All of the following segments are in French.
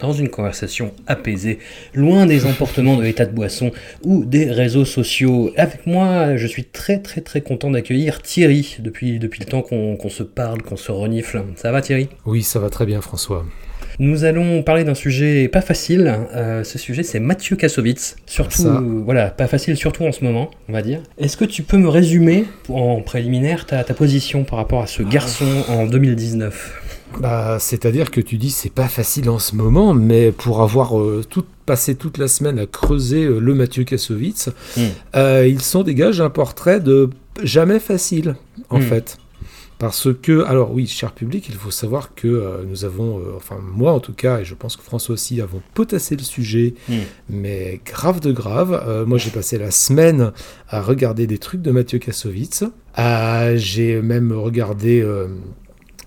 dans une conversation apaisée, loin des emportements de l'état de boisson ou des réseaux sociaux. Avec moi, je suis très très très content d'accueillir Thierry depuis, depuis le temps qu'on se parle, qu'on se renifle. Ça va Thierry? Oui, ça va très bien François. Nous allons parler d'un sujet pas facile. Euh, ce sujet, c'est Mathieu Kassovitz. Surtout, Ça. voilà, pas facile, surtout en ce moment, on va dire. Est-ce que tu peux me résumer, en préliminaire, ta, ta position par rapport à ce garçon en 2019 Bah, c'est-à-dire que tu dis c'est pas facile en ce moment, mais pour avoir euh, tout, passé toute la semaine à creuser euh, le Mathieu Kassovitz, Hmm. euh, il s'en dégage un portrait de jamais facile, en Hmm. fait. Parce que, alors oui, cher public, il faut savoir que euh, nous avons, enfin moi en tout cas, et je pense que François aussi, avons potassé le sujet, Hmm. mais grave de grave. Moi j'ai passé la semaine à regarder des trucs de Mathieu Kassovitz. J'ai même regardé,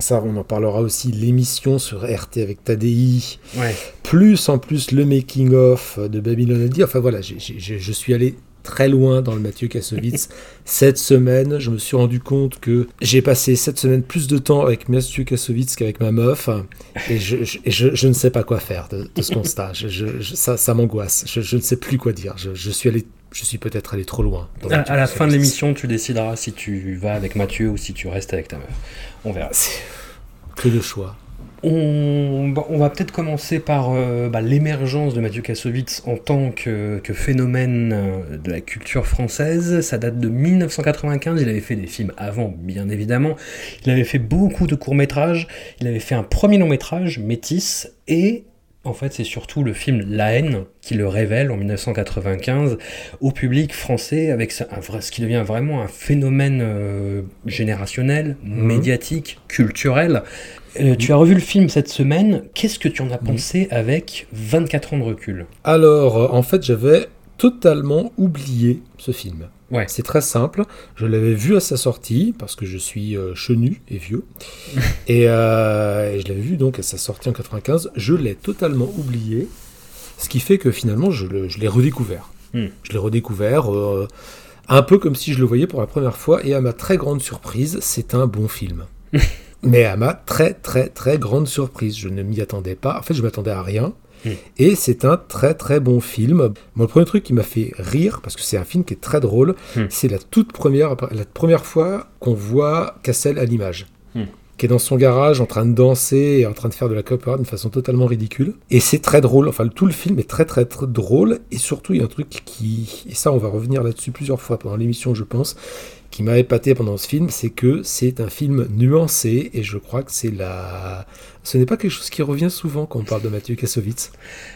ça on en parlera aussi, l'émission sur RT avec Tadei, Ouais. plus en plus le making-of de Babylon AD. Enfin voilà, j'ai- je suis allé très loin dans le Mathieu Kassovitz cette semaine. Je me suis rendu compte que j'ai passé cette semaine plus de temps avec Mathieu Kassovitz qu'avec ma meuf. Et je, je- et je- je ne sais pas quoi faire de, de ce constat. Ça ça m'angoisse. Je, ne sais plus quoi dire. Je suis allé, je suis peut-être allé trop loin. À, la fin de l'émission, tu décideras si tu vas avec Mathieu ou si tu restes avec ta meuf. On verra. Que le choix. On, bon, on va peut-être commencer par euh, bah, l'émergence de Mathieu Kassovitz en tant que, que phénomène euh, de la culture française. Ça date de 1995. Il avait fait des films avant, bien évidemment. Il avait fait beaucoup de courts-métrages. Il avait fait un premier long-métrage, Métis, et en fait, c'est surtout le film La haine qui le révèle en 1995 au public français avec ce, qui devient vraiment un phénomène euh, générationnel, médiatique, culturel. Euh, tu as revu le film cette semaine. Qu'est-ce que tu en as pensé avec 24 ans de recul? Alors, euh, en fait, j'avais totalement oublié ce film. Ouais. C'est très simple. Je l'avais vu à sa sortie parce que je suis euh, chenu et vieux. et, euh, et je l'avais vu donc à sa sortie en 95. Je l'ai totalement oublié. Ce qui fait que finalement, je le- je l'ai redécouvert. Hmm. Je l'ai redécouvert euh, un peu comme si je le voyais pour la première fois. Et à ma très grande surprise, c'est un bon film. Mais à ma très très très grande surprise, je ne m'y attendais pas. En fait, je m'attendais à rien. Et c'est un très très bon film. Moi, le premier truc qui m'a fait rire, parce que c'est un film qui est très drôle, Hmm. c'est la toute première, la première fois qu'on voit Cassel à l'image. Hmm. Qui est dans son garage en train de danser et en train de faire de la coopéra d'une façon totalement ridicule. Et c'est très drôle. Enfin, tout le film est très très très drôle. Et surtout, il y a un truc qui. Et ça, on va revenir là-dessus plusieurs fois pendant l'émission, je pense. Qui m'a épaté pendant ce film, c'est que c'est un film nuancé. Et je crois que c'est la. Ce n'est pas quelque chose qui revient souvent quand on parle de Mathieu Kassovitz.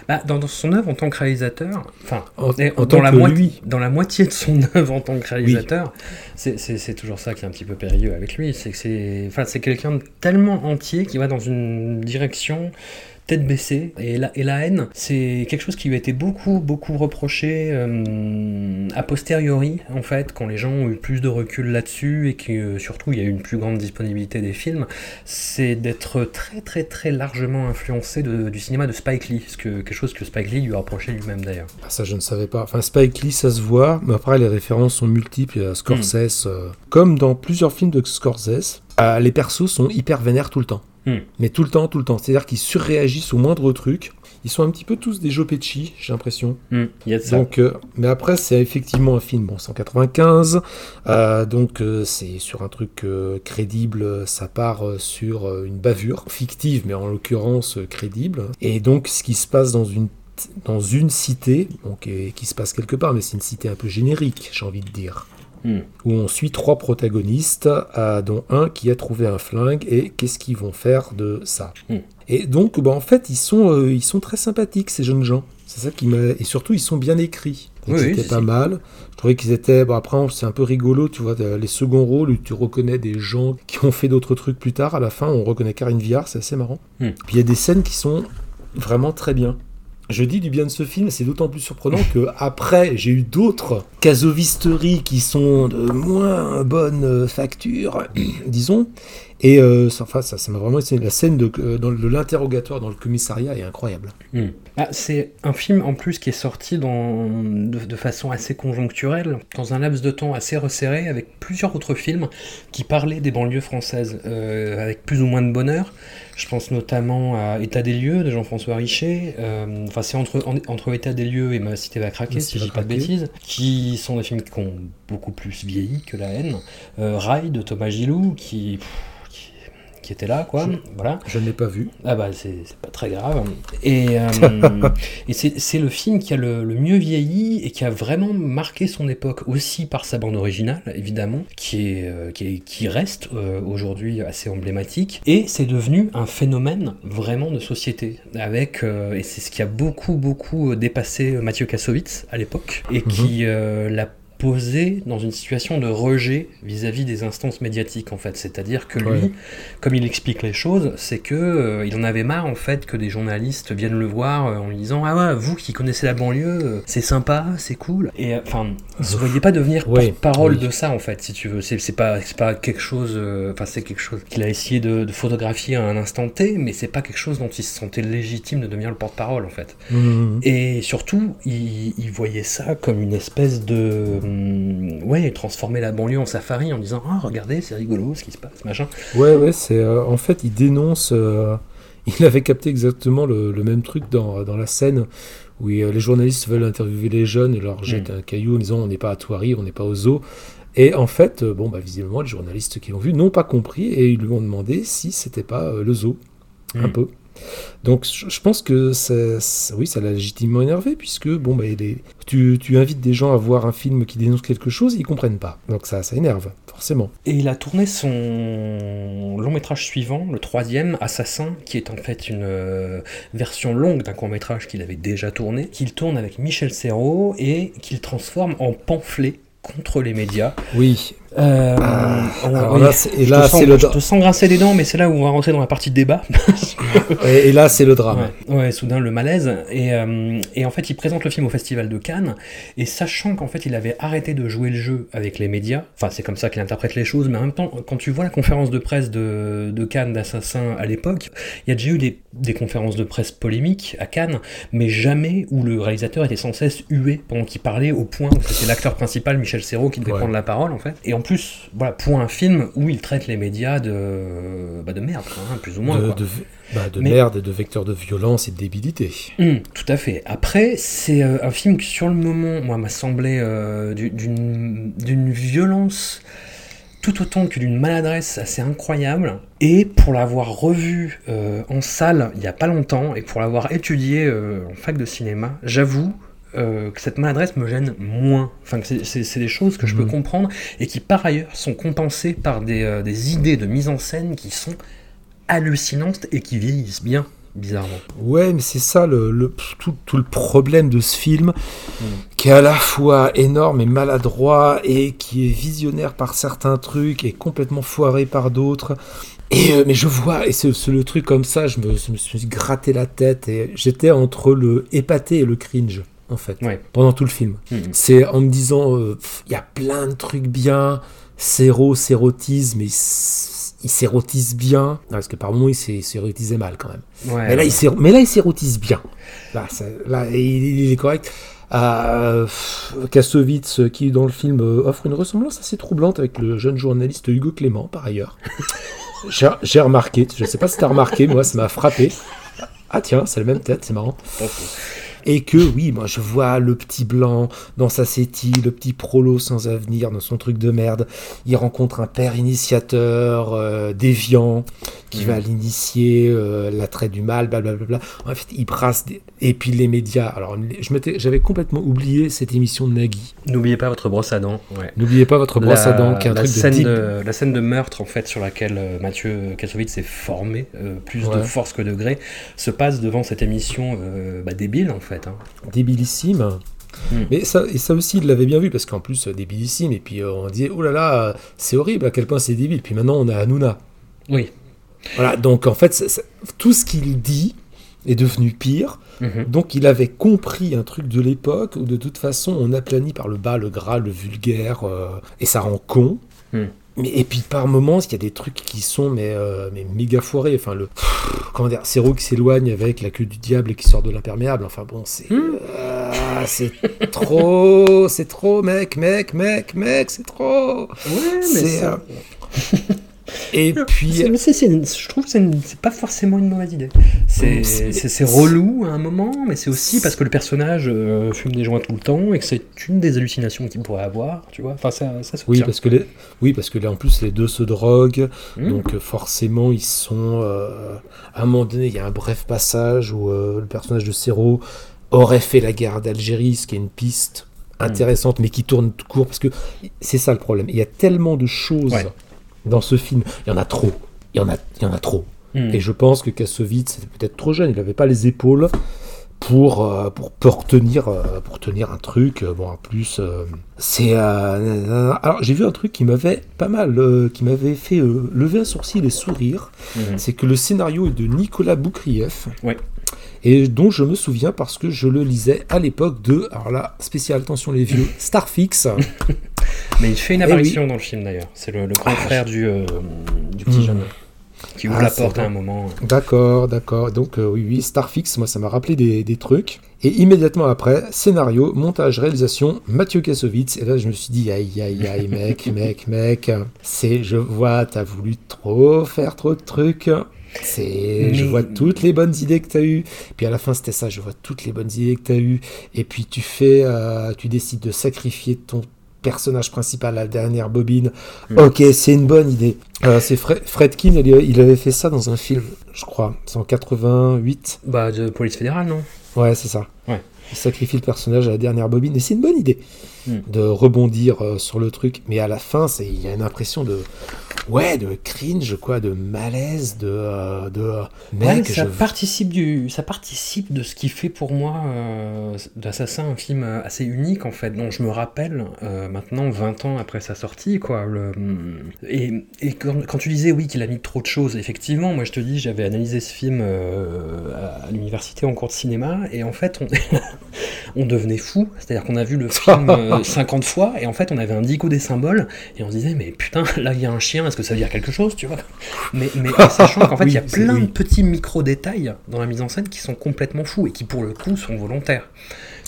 Bah, dans, dans son œuvre en tant que réalisateur, enfin, En- et en dans, la moitié, lui. dans la moitié de son œuvre en tant que réalisateur, c'est- toujours ça qui est un petit peu périlleux avec lui. C'est que c'est quelqu'un de tellement entier qui va dans une direction tête baissée. Et la, et la haine, c'est quelque chose qui lui a été beaucoup, beaucoup reproché euh, a posteriori, en fait, quand les gens ont eu plus de recul là-dessus et que euh, surtout il y a eu une plus grande disponibilité des films, c'est d'être très, très, très largement influencé de- du cinéma de Spike Lee, ce que, quelque chose que Spike Lee lui a reproché lui-même d'ailleurs. Ah, ça, je ne savais pas. Enfin, Spike Lee, ça se voit, mais après, les références sont multiples. Il y a Scorsese, euh, comme dans plusieurs films de Scorsese, euh, les persos sont hyper vénères tout le temps. Hmm. Mais tout le temps, tout le temps. C'est-à-dire qu'ils surréagissent au moindre truc. Ils sont un petit peu tous des Joe Pesci, j'ai l'impression. Il y a de ça. Donc, euh, mais après, c'est effectivement un film, bon, 195, euh, donc euh, c'est sur un truc euh, crédible, ça part sur une bavure fictive, mais en l'occurrence crédible. Et donc, ce qui se passe dans une dans une cité, donc, et- qui se passe quelque part, mais c'est une cité un peu générique, j'ai envie de dire. Hmm. Où on suit trois protagonistes, dont un qui a trouvé un flingue, et qu'est-ce qu'ils vont faire de ça. Hmm. Et donc, bah, en fait, ils sont, euh, ils sont très sympathiques, ces jeunes gens. C'est ça qui m'a. Et surtout, ils sont bien écrits. Oui, c'était pas mal. Je trouvais qu'ils étaient. Bon, après, c'est un peu rigolo, tu vois, les seconds rôles où tu reconnais des gens qui ont fait d'autres trucs plus tard. À la fin, on reconnaît Karine Viard, c'est assez marrant. Hmm. Puis il y a des scènes qui sont vraiment très bien. Je dis du bien de ce film, c'est d'autant plus surprenant que après j'ai eu d'autres casovisteries qui sont de moins bonne facture, disons. Et euh, ça, enfin, ça, m'a vraiment. La scène de, euh, de l'interrogatoire dans le commissariat est incroyable. Hmm. Ah, c'est un film en plus qui est sorti de façon assez conjoncturelle, dans un laps de temps assez resserré, avec plusieurs autres films qui parlaient des banlieues françaises, euh, avec plus ou moins de bonheur. Je pense notamment à État des lieux de Jean-François Richer. euh, Enfin, c'est entre, en- entre État des lieux et Ma cité va craquer, si je dis pas de bêtises, qui sont des films qui ont beaucoup plus vieilli que La haine. Euh, Rail de Thomas Gilou, qui, pff, qui, qui était là, quoi. Voilà. Je ne l'ai pas vu. Ah bah c'est pas très grave. Et, euh, et c'est le film qui a le, le mieux vieilli et qui a vraiment marqué son époque aussi par sa bande originale, évidemment, qui, est, euh, qui, est- qui reste euh, aujourd'hui assez emblématique. Et c'est devenu un phénomène vraiment de société. Avec, euh, et c'est ce qui a beaucoup, beaucoup dépassé Mathieu Kassovitz à l'époque et qui euh, l'a posé dans une situation de rejet vis-à-vis des instances médiatiques en fait. C'est-à-dire que lui, Ouais. comme il explique les choses, c'est que euh, il en avait marre en fait que des journalistes viennent le voir euh, en lui disant ah ouais vous qui connaissez la banlieue euh, c'est sympa c'est cool et enfin il se voyait pas devenir Ouais, porte-parole oui. de ça en fait si tu veux c'est pas c'est pas quelque chose enfin c'est quelque chose qu'il a essayé de, de photographier à un instant T mais c'est pas quelque chose dont il se sentait légitime de devenir le porte-parole en fait Mhm. et surtout, il, il voyait ça comme une espèce de. Hum, ouais, transformer la banlieue en safari en disant Ah, regardez, c'est rigolo ce qui se passe, machin. Ouais, ouais, c'est. euh, en fait, il dénonce. euh, il avait capté exactement le, le même truc dans, dans la scène où euh, les journalistes veulent interviewer les jeunes et leur jettent un caillou en disant on n'est pas à Thoiry, on n'est pas au zoo. Et en fait, euh, bon, bah, visiblement, les journalistes qui l'ont vu n'ont pas compris et ils lui ont demandé si c'était pas euh, le zoo. Un Mm. peu. Donc je pense que ça, ça- oui, ça l'a légitimement énervé puisque bon, bah, tu, tu invites des gens à voir un film qui dénonce quelque chose, ils comprennent pas. Donc ça, ça énerve, forcément. Et il a tourné son long métrage suivant, le troisième, Assassin, qui est en fait une euh, version longue d'un court métrage qu'il avait déjà tourné, qu'il tourne avec Michel Serrault et qu'il transforme en pamphlet contre les médias. Oui, Euh, alors oui, là, et je là, c'est le je dra- te sens grincer les dents, mais c'est là où on va rentrer dans la partie débat. et, et là c'est le drame. Ouais, ouais, soudain le malaise. Et, euh, et en fait, il présente le film au Festival de Cannes. Et sachant qu'en fait, il avait arrêté de jouer le jeu avec les médias, enfin, c'est comme ça qu'il interprète les choses, mais en même temps, quand tu vois la conférence de presse de, de Cannes d'Assassin à l'époque, il y a déjà eu des, des conférences de presse polémiques à Cannes, mais jamais où le réalisateur était sans cesse hué pendant qu'il parlait, au point où c'était l'acteur principal, Michel Serrault, qui devait Ouais. prendre la parole, en fait. Et en plus, voilà, pour un film où il traite les médias de, bah, de merde, quoi, hein, plus ou moins. de, quoi. de, bah, de Mais- merde et de vecteurs de violence et de débilité. Hum, tout à fait. Après, c'est euh, un film qui, sur le moment, moi, m'a semblé euh, du- d'une violence tout autant que d'une maladresse assez incroyable. Et pour l'avoir revu euh, en salle il n'y a pas longtemps, et pour l'avoir étudié en fac de cinéma, j'avoue euh, que cette maladresse me gêne moins. Enfin, c'est- des choses que je peux Mhm. comprendre et qui, par ailleurs, sont compensées par des, euh, des idées de mise en scène qui sont hallucinantes et qui vieillissent bien, bizarrement. Ouais, mais c'est ça le, le- tout, tout le problème de ce film, Mm. qui est à la fois énorme et maladroit, et qui est visionnaire par certains trucs, et complètement foiré par d'autres. Et, euh, mais je vois, et c'est c'est le truc comme ça, je me, je me suis gratté la tête, et j'étais entre le épaté et le cringe, en fait, Ouais. pendant tout le film. Mhm. C'est en me disant, euh, il y a plein de trucs bien, Séro s'érotise, mais il s'érotise bien, parce que par moments il s'é- s'érotisait mal quand même. Ouais, Mais là, ouais. il s'éro- mais là, il s'érotise bien. Là, ça- là, il, il est correct. Euh, Kassovitz, euh, qui dans le film euh, offre une ressemblance assez troublante avec le jeune journaliste Hugo Clément, par ailleurs. J'ai remarqué, je sais pas si t'as remarqué, moi ça m'a frappé. Ah tiens, c'est la même tête, c'est marrant. Et que oui, moi je vois le petit blanc dans sa sétie, le petit prolo sans avenir dans son truc de merde. Il rencontre un père initiateur euh, déviant qui va l'initier, euh, l'attrait du mal, blablabla. En fait, il brasse des... et puis les médias. Alors, j'avais complètement oublié cette émission de Nagui. N'oubliez pas votre brosse à dents. Ouais. N'oubliez pas votre brosse à dents, qui est un la truc scène de, de, la scène de meurtre en fait sur laquelle euh, Mathieu Kassovitz s'est formé, euh, plus de force que de gré, se passe devant cette émission bah, débile en fait. Hein. débilissime. Mm. Mais ça, et ça aussi, il l'avait bien vu, parce qu'en plus, euh, débilissime, et puis euh, on disait, oh là là, c'est horrible à quel point c'est débile. Puis maintenant, on a Hanouna. Oui. Voilà, donc en fait, ça- ça- tout ce qu'il dit est devenu pire. Mhm. Donc il avait compris un truc de l'époque où de toute façon on aplanit par le bas le gras, le vulgaire, euh, et ça rend con. Hmm. Mais, et puis par moments, il y a des trucs qui sont mais, euh, mais méga foirés. Enfin, le, comment dire, Céro qui s'éloigne avec la queue du diable et qui sort de l'imperméable. Enfin bon, c'est Hmm. euh, c'est trop, c'est trop, mec, mec, mec, mec, c'est trop. Ouais, C'est, euh, Et puis, je trouve que c'est pas forcément une mauvaise idée. C'est relou à un moment, mais c'est aussi parce que le personnage euh, fume des joints tout le temps et que c'est une des hallucinations qu'il pourrait avoir, tu vois. Enfin, ça, ça se Oui, tient. parce que les... oui, parce que là, en plus, les deux se droguent. Mm. Donc, euh, forcément, ils sont. euh, À un moment donné, il y a un bref passage où euh, le personnage de Céro aurait fait la guerre d'Algérie, ce qui est une piste Mm. intéressante, mais qui tourne tout court. Parce que c'est ça le problème. Il y a tellement de choses Ouais. Dans ce film. Il y en a trop. Il y en a, il y en a trop. Mm. Et je pense que Kassovitz était peut-être trop jeune. Il n'avait pas les épaules pour, euh, pour, pour, tenir, euh, pour tenir un truc. Euh, Bon, en plus, euh, c'est. euh, alors, j'ai vu un truc qui m'avait pas mal, euh, qui m'avait fait euh, lever un sourcil et sourire. Mhm. C'est que le scénario est de Nicolas Boukrieff. Ouais. Et dont je me souviens parce que je le lisais à l'époque de, alors là, spécial attention les vieux, Starfix. Mais il fait une Eh apparition dans le film d'ailleurs. C'est le, le grand frère du, euh, du petit Mm. jeune qui ouvre Ah, la porte à un moment. D'accord, d'accord. Donc euh, oui, oui, Starfix, moi ça m'a rappelé des, des trucs. Et immédiatement après, scénario, montage, réalisation, Mathieu Kassovitz. Et là je me suis dit, aïe, aïe, aïe, mec, mec, mec, c'est, je vois, t'as voulu trop faire trop de trucs. C'est, je vois toutes les bonnes idées que t'as eues. Puis à la fin c'était ça, je vois toutes les bonnes idées que t'as eues. Et puis tu fais, euh, tu décides de sacrifier ton personnage principal à la dernière bobine. Mm. Ok, c'est une bonne idée. Euh, c'est Fred, Fredkin, il, il avait fait ça dans un film, je crois. C'est en 88. Bah, de police fédérale, non? Ouais, c'est ça. Ouais. Il sacrifie le personnage à la dernière bobine. Et c'est une bonne idée Mm. de rebondir euh, sur le truc. Mais à la fin, c'est- il y a une impression de. Ouais, de cringe, quoi, de malaise, de. euh, de euh, Ouais, ça je- participe du, ça participe de ce qui fait pour moi euh, d'Assassin un film assez unique en fait, dont je me rappelle maintenant 20 ans après sa sortie quoi. Le, et et quand, quand tu disais oui qu'il a mis trop de choses, effectivement, moi je te dis j'avais analysé ce film à, à l'université en cours de cinéma et en fait on, on devenait fou, c'est-à-dire qu'on a vu le film 50 fois et en fait on avait un dico des symboles et on se disait mais putain là il y a un chien, est-ce que ça veut dire quelque chose, tu vois? Mais, mais en sachant qu'en fait il y a plein oui. de petits micro-détails dans la mise en scène qui sont complètement fous et qui pour le coup sont volontaires.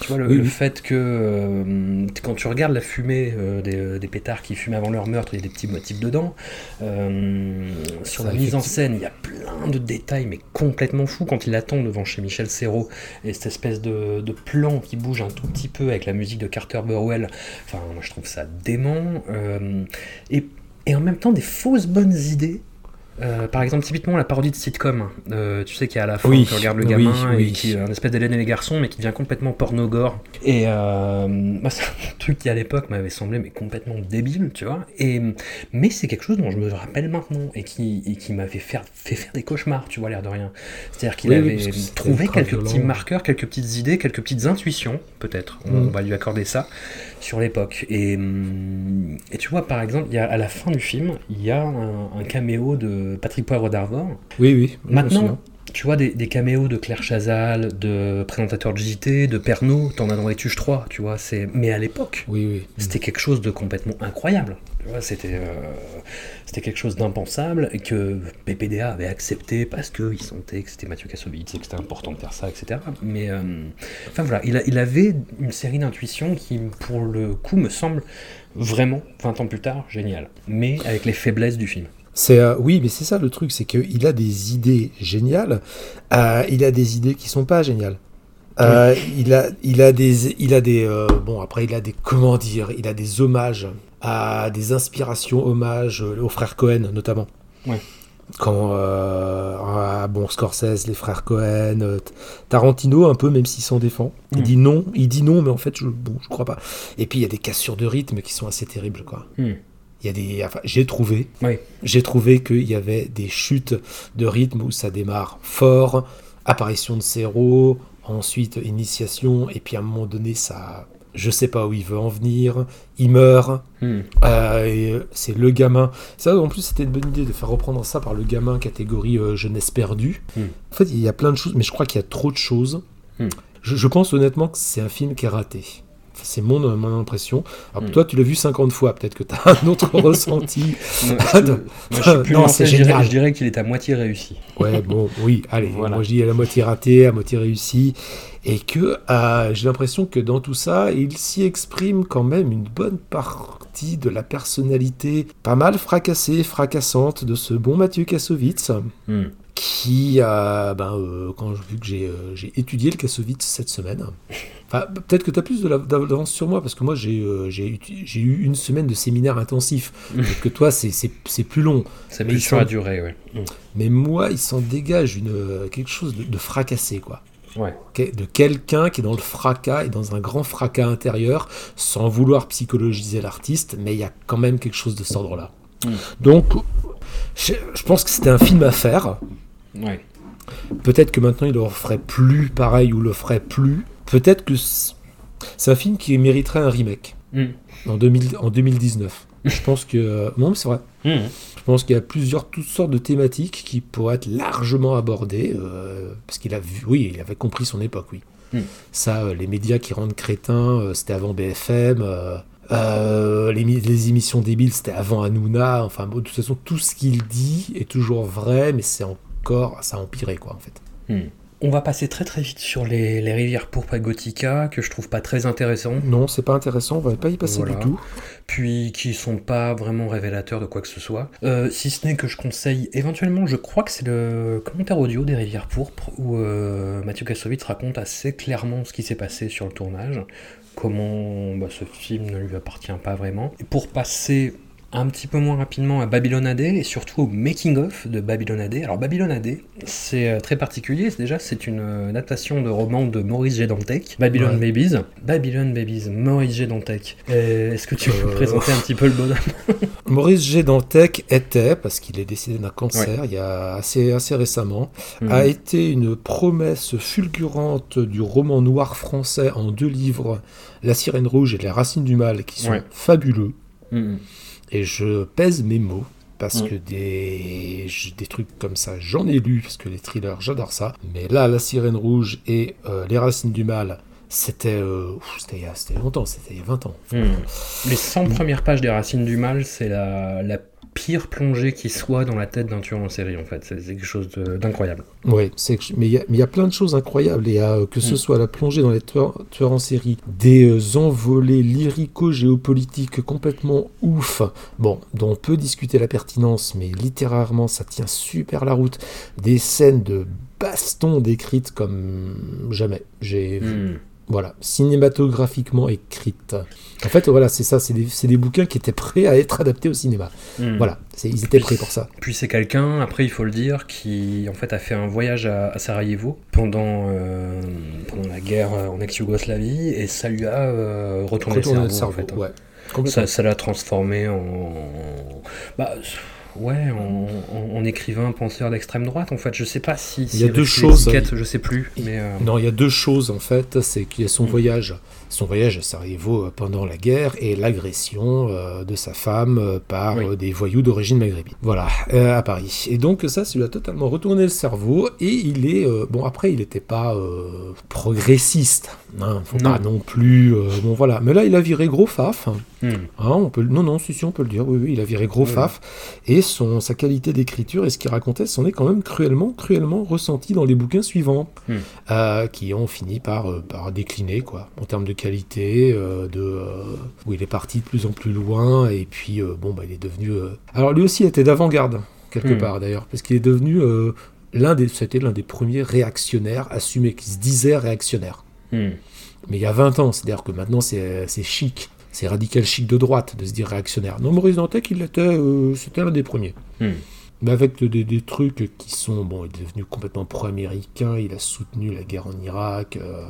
Tu vois, le, Oui, le oui. fait que euh, quand tu regardes la fumée euh, des, des pétards qui fument avant leur meurtre, il y a des petits motifs dedans. Euh, sur la mise en scène, il y a plein de détails, mais complètement fous. Quand il attend devant chez Michel Serrault et cette espèce de, de plan qui bouge un tout petit peu avec la musique de Carter Burwell, enfin, moi je trouve ça dément. Euh, et, et en même temps, des fausses bonnes idées. Euh, par exemple, typiquement la parodie de sitcom, euh, tu sais, qui est à la fin, Oui, tu regardes le gamin oui. et qui est un espèce d'Hélène et les garçons, mais qui devient complètement porno-gore. Et euh, moi, c'est un truc qui à l'époque m'avait semblé mais complètement débile, tu vois. Et, mais c'est quelque chose dont je me rappelle maintenant et qui, et qui m'avait fait, fait faire des cauchemars, tu vois, l'air de rien. C'est-à-dire qu'il avait que trouvé quelques petits marqueurs, quelques petites idées, quelques petites intuitions, peut-être. On Mm. va lui accorder ça sur l'époque. Et, hum, et tu vois, par exemple, y a, à la fin du film, il y a un, un caméo de Patrick Poivre d'Arvor. Oui, oui. Maintenant, tu vois des, des caméos de Claire Chazal, de présentateur de JT, de Pernod, t'en as dans les Tuches 3, tu vois. Mais à l'époque, Oui, oui. c'était quelque chose de complètement incroyable. Euh, c'était quelque chose d'impensable que PPDA avait accepté parce qu'il sentait que c'était Mathieu Kassovitz et que c'était important de faire ça, etc. Mais euh, enfin voilà, il, a- il avait une série d'intuitions qui, pour le coup, me semble vraiment, 20 ans plus tard, génial. Mais avec les faiblesses du film. C'est euh, oui, mais c'est ça le truc, c'est qu'il a des idées géniales, il a des idées qui sont pas géniales. Euh, il a, il a des, il a des, euh, bon après il a des, comment dire, il a des hommages à des inspirations, hommages aux frères Cohen notamment. Ouais. Quand, euh, ah, bon, Scorsese, les frères Cohen, euh, Tarantino un peu, même s'il s'en défend. Il Mm. dit non, il dit non, mais en fait, je, bon, je crois pas. Et puis il y a des cassures de rythme qui sont assez terribles, quoi. Hmm. Il y a des, enfin, j'ai trouvé, Oui. j'ai trouvé qu'il y avait des chutes de rythme où ça démarre fort, apparition de Zéro, ensuite initiation, et puis à un moment donné, ça, je sais pas où il veut en venir, il meurt, Hmm. euh, euh, c'est le gamin. Ça, en plus, c'était une bonne idée de faire reprendre ça par le gamin catégorie euh, jeunesse perdue. Hmm. En fait, il y a plein de choses, mais je crois qu'il y a trop de choses. Hmm. Je, je pense honnêtement que c'est un film qui est raté. C'est mon, mon impression. Alors Hmm. toi, tu l'as vu 50 fois, peut-être que tu as un autre ressenti. Je, non. moi, je suis Non, c'est je dirais, génial. je dirais qu'il est à moitié réussi. Ouais, bon, oui, allez, Voilà. moi je dis à la moitié raté, à moitié réussi, et que euh, j'ai l'impression que dans tout ça, il s'y exprime quand même une bonne partie de la personnalité pas mal fracassée, fracassante de ce bon Mathieu Kassovitz, Hmm. Qui, euh, ben, euh, quand vu que j'ai euh, j'ai étudié le Kassovitz cette semaine, enfin, peut-être que tu as plus d'avance sur moi, parce que moi j'ai euh, eu une semaine de séminaire intensif, peut-être que toi c'est- plus long. C'est plus sur la durée, ouais. Hmm. Mais moi, il s'en dégage une, euh, quelque chose de, de fracassé, quoi. Ouais. De quelqu'un qui est dans le fracas et dans un grand fracas intérieur, sans vouloir psychologiser l'artiste, mais il y a quand même quelque chose de cet ordre-là. Mm. Donc, je, je pense que c'était un film à faire. Ouais. Peut-être que maintenant il le ferait plus pareil ou le ferait plus. Peut-être que c'est un film qui mériterait un remake Hmm. en, 2000 en 2019. Je pense que. euh, Non, mais c'est vrai. Hmm. Je pense qu'il y a plusieurs, toutes sortes de thématiques qui pourraient être largement abordées, euh, parce qu'il a vu, oui, il avait compris son époque, oui. Hmm. Ça, euh, les médias qui rendent crétins, euh, c'était avant BFM. les, mi- les émissions débiles, c'était avant Hanouna. Enfin, bon, de toute façon, tout ce qu'il dit est toujours vrai, mais c'est ça a empiré, quoi, en fait. Hmm. On va passer très très vite sur les, les rivières pourpres et Gothica, que je trouve pas très intéressant, Non, c'est pas intéressant, on va pas y passer Voilà. du tout. puis qui sont pas vraiment révélateurs de quoi que ce soit. Euh, si ce n'est que je conseille éventuellement, je crois que c'est le commentaire audio des rivières pourpres, où euh, Mathieu Kassovitz raconte assez clairement ce qui s'est passé sur le tournage, comment bah, ce film ne lui appartient pas vraiment. Et pour passer un petit peu moins rapidement à Babylon AD et surtout au making-of de Babylon AD. Alors Babylon AD, c'est euh, très particulier. Déjà, c'est une euh, adaptation de roman de Maurice G. Dantec, Babylon Ouais. Babies. Babylon Babies, Maurice G. Dantec. Euh, Est-ce que tu peux Euh, me présenter un petit peu le bonhomme Maurice G. Dantec était, parce qu'il est décédé d'un cancer il y a assez, assez récemment, Mhm. a été une promesse fulgurante du roman noir français en deux livres, La sirène rouge et Les racines du mal, qui sont Ouais. fabuleux. Mhm. Et je pèse mes mots. Parce Mm. que des, des trucs comme ça, j'en ai lu, parce que les thrillers, j'adore ça. Mais là, La Sirène Rouge et euh, Les Racines du Mal, c'était euh, c'était il y a- c'était longtemps, c'était il y a 20 ans. Mhm. Les 100 premières pages des Racines du Mal, c'est la, la pire plongée qui soit dans la tête d'un tueur en série, en fait. C'est quelque chose d'incroyable. Oui, mais il y, a- y plein de choses incroyables. Et euh, que ce Mm. soit la plongée dans les tueurs, tueurs en série, des euh, envolées lyrico-géopolitiques complètement ouf, bon, dont on peut discuter la pertinence, mais littérairement, ça tient super la route. Des scènes de baston décrites comme jamais. J'ai vu Mhm. Voilà, cinématographiquement écrites. En fait, voilà, c'est ça, c'est des, des bouquins qui étaient prêts à être adaptés au cinéma. Mhm. Voilà, ils étaient prêts pour ça. Puis c'est quelqu'un, après il faut le dire, qui en fait a fait un voyage à, à Sarajevo pendant, euh, pendant la guerre en ex-Yougoslavie et ça lui a euh, retourné, Retourner le le cerveau, cerveau, en fait. ouais. Ça ça l'a transformé en... Bah, ouais, en, en- en écrivain penseur d'extrême droite en fait. Je sais pas si... Il y a deux choses. Je sais plus, mais... euh, Non, il y a deux choses en fait. C'est qu'il y a son Mm. voyage, son voyage à Sarajevo euh, pendant la guerre et l'agression euh, de sa femme par Oui. des voyous d'origine maghrébine. Voilà, à Paris. Et donc ça, ça lui a totalement retourné le cerveau. Et il est bon. Après, il n'était pas progressiste. Hein, faut Non. pas non plus. euh, bon voilà. Mais là, il a viré gros faf. Hein, on peut, non, non, si, si, on peut le dire. Oui, oui, il a viré gros Oui. faf. Et son, sa qualité d'écriture et ce qu'il racontait, c'en est quand même cruellement, cruellement ressenti dans les bouquins suivants, Hmm. euh, qui ont fini par, euh, par décliner, quoi, en termes de qualité, euh, de, où il est parti de plus en plus loin, et puis, bon, bah, il est devenu. Alors, lui aussi était d'avant-garde, quelque Hmm. part, d'ailleurs, parce qu'il est devenu. L'un des, c'était l'un des premiers réactionnaires assumés, qui se disait réactionnaire. Hmm. Mais il y a 20 ans, c'est-à-dire que maintenant c'est chic, c'est radical chic de droite de se dire réactionnaire. Non, Maurice Dantec, il était, euh, c'était l'un des premiers. Hmm. Mais avec des, des trucs qui sont, bon, il est devenu complètement pro-américain, il a soutenu la guerre en Irak. euh.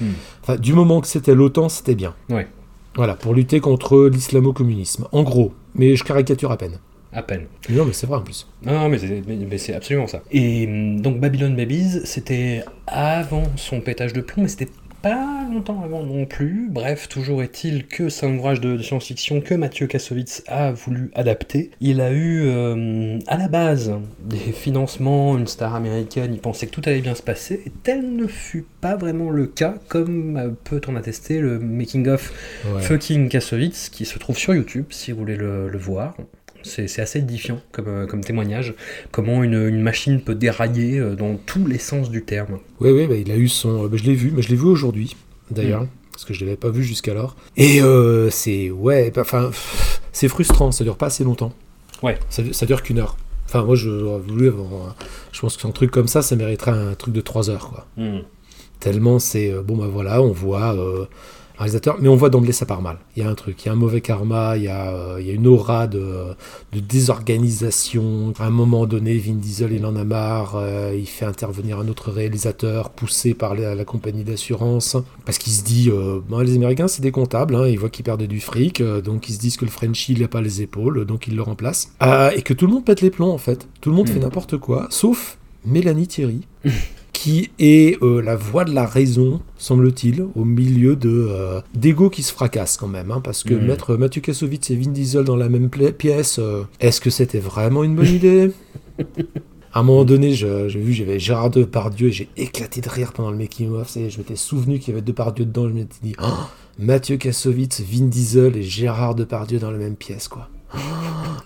Hmm. Enfin, du moment que c'était l'OTAN, c'était bien. Ouais, Voilà, pour lutter contre l'islamo-communisme. En gros, mais je caricature à peine. à peine. Non, mais c'est vrai en plus. Non, mais c'est, mais- mais c'est absolument ça. Et hum, donc Babylon Babies, c'était avant son pétage de plomb, mais c'était pas longtemps avant non plus. Bref, toujours est-il que c'est un ouvrage de, de science-fiction que Mathieu Kassovitz a voulu adapter. Il a eu euh, à la base des financements, une star américaine, il pensait que tout allait bien se passer, et tel ne fut pas vraiment le cas, comme euh, peut en attester le making-of Ouais. Fucking Kassovitz, qui se trouve sur YouTube, si vous voulez le, le voir. C'est assez édifiant comme, euh, comme témoignage, comment une, une machine peut dérailler euh, dans tous les sens du terme. Oui, oui, bah, il a eu son. euh, bah, je l'ai vu, mais je l'ai vu aujourd'hui, d'ailleurs, Mm. parce que je l'avais pas vu jusqu'alors. Et euh, c'est. Ouais, bah, enfin, c'est frustrant, ça dure pas assez longtemps. Ouais. Ça, ça dure qu'une heure. Enfin, moi, je j'aurais voulu avoir Je pense qu'un truc comme ça, ça mériterait un truc de trois heures, quoi. Tellement c'est. bon, bah voilà, on voit. euh, réalisateur, mais on voit d'emblée ça part mal. Il y a un truc, il y a un mauvais karma, il y a, euh, il y a une aura de, de désorganisation. À un moment donné, Vin Diesel, il en a marre, euh, il fait intervenir un autre réalisateur poussé par la, la compagnie d'assurance, parce qu'il se dit, euh, Bon, les Américains, c'est des comptables, hein, ils voient qu'ils perdent du fric, donc ils se disent que le Frenchie, il n'a pas les épaules, donc il le remplace. Et que tout le monde pète les plombs, en fait. Tout le monde Mm. fait n'importe quoi, sauf Mélanie Thierry. qui est euh, la voix de la raison, semble-t-il, au milieu de euh, d'ego qui se fracasse quand même, hein, parce que mettre Mathieu Kassovitz et Vin Diesel dans la même pièce, euh, est-ce que c'était vraiment une bonne idée? À un moment donné, j'ai vu, j'avais Gérard Depardieu et j'ai éclaté de rire pendant le making-of. Je m'étais souvenu qu'il y avait Depardieu dedans, je m'étais dit, Oh, Mathieu Kassovitz, Vin Diesel et Gérard Depardieu dans la même pièce, quoi.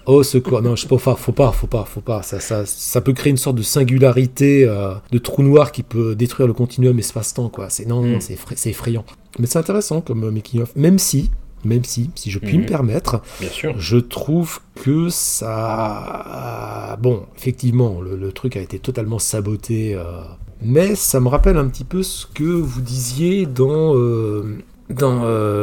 Oh secours, non, je faut pas, faut pas, faut pas, faut pas. Ça, ça, ça peut créer une sorte de singularité, euh, de trou noir qui peut détruire le continuum espace-temps, quoi. C'est non, non, Mm. c'est effra- c'est effrayant. Mais c'est intéressant comme euh, making of, même si, même si, si je puis me permettre, Bien sûr. je trouve que ça, bon, effectivement, le, le truc a été totalement saboté, euh, mais ça me rappelle un petit peu ce que vous disiez dans euh, dans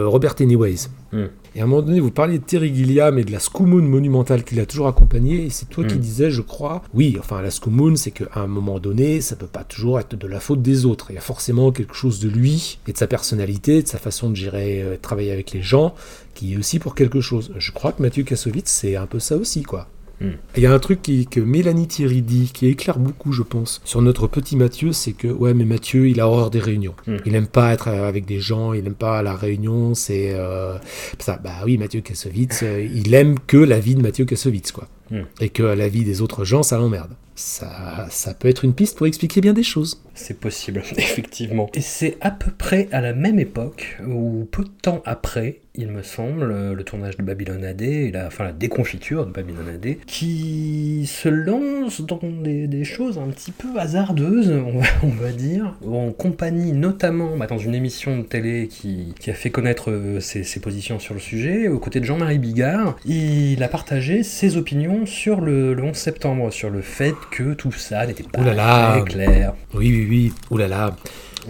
Robert Anyways. Mm. Et à un moment donné, vous parliez de Terry Gilliam et de la Scoomoon monumentale qu'il a toujours accompagnée, et c'est toi qui Mm. disais, je crois, oui, enfin, la Scoomoon, c'est qu'à un moment donné, ça peut pas toujours être de la faute des autres. Il y a forcément quelque chose de lui, et de sa personnalité, de sa façon de gérer, euh, de travailler avec les gens, qui est aussi pour quelque chose. Je crois que Mathieu Kassovitz, c'est un peu ça aussi, quoi. Mm. Il y a un truc qui- que Mélanie Thierry dit, qui éclaire beaucoup, je pense, sur notre petit Mathieu, c'est que, ouais, mais Mathieu, il a horreur des réunions. Mm. Il aime pas être avec des gens, il aime pas la réunion, c'est... euh, ça, bah oui, Mathieu Kassovitz, euh, il aime que la vie de Mathieu Kassovitz, quoi. Mm. Et que la vie des autres gens, ça l'emmerde. Ça, ça peut être une piste pour expliquer bien des choses. C'est possible, effectivement. Et c'est à peu près à la même époque, ou peu de temps après, il me semble, le tournage de Babylon AD, la, enfin la déconfiture de Babylon AD, qui se lance dans des, choses un petit peu hasardeuses, on va, dire, en compagnie notamment, bah, dans une émission de télé qui, a fait connaître euh, ses positions sur le sujet, aux côtés de Jean-Marie Bigard, il a partagé ses opinions sur le, le 11 septembre, sur le fait que tout ça n'était pas très clair. Oui, oui, oui. Ouh là là.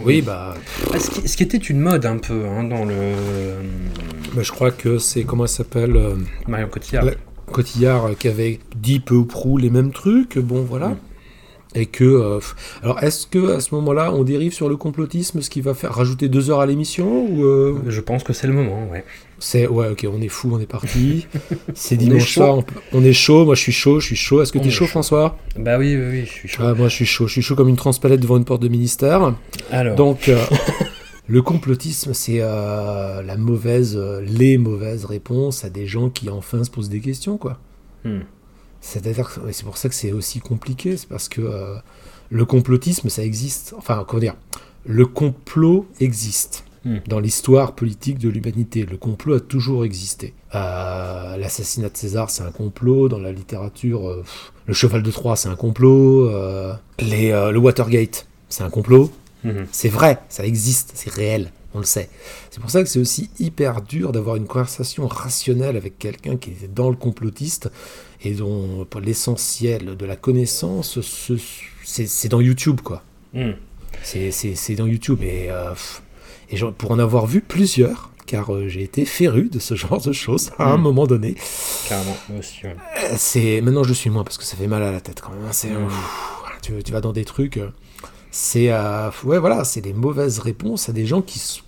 Oui, bah, Ah, ce, qui, ce qui était une mode un peu hein, dans le euh, bah, je crois que c'est, comment elle s'appelle euh, Marion Cotillard. La- Cotillard euh, qui avait dit peu ou prou les mêmes trucs, bon voilà. Mm. Et que. euh, alors est-ce que à ce moment-là on dérive sur le complotisme, ce qui va faire rajouter deux heures à l'émission Ou euh, Je pense que c'est le moment, ouais. C'est. Ouais, ok, on est fou, on est parti. c'est dimanche soir, on, est chaud, moi je suis chaud, je suis chaud. Est-ce que t'es est chaud, chaud. François? Bah oui, oui, oui, je suis chaud. Ah, Moi je suis chaud, je suis chaud comme une transpalette devant une porte de ministère. Alors, Donc. euh, Le complotisme, c'est euh, la mauvaise, euh, les mauvaises réponses à des gens qui enfin se posent des questions, quoi. hmm, C'est-à-dire et c'est pour ça que c'est aussi compliqué, c'est parce que le complotisme, ça existe. Enfin, comment dire? Le complot existe. Hmm. Dans l'histoire politique de l'humanité, le complot a toujours existé. Euh, L'assassinat de César, c'est un complot. Dans la littérature, euh, pff, le cheval de Troie, c'est un complot. euh, les, le Watergate, c'est un complot. mhm. C'est vrai, ça existe, c'est réel, on le sait. C'est pour ça que c'est aussi hyper dur d'avoir une conversation rationnelle avec quelqu'un qui est dans le complotiste et dont l'essentiel de la connaissance, ce- c'est dans YouTube, quoi. Hmm. C'est- dans YouTube et euh, pff, Et pour en avoir vu plusieurs, car euh, j'ai été féru de ce genre de choses à un Mm. moment donné, Carrément, moi aussi. ouais. euh, c'est maintenant je suis moins parce que ça fait mal à la tête quand même. hein. C'est, Mm. pff, tu, tu vas dans des trucs, euh, c'est euh, ouais voilà, c'est des mauvaises réponses à des gens qui se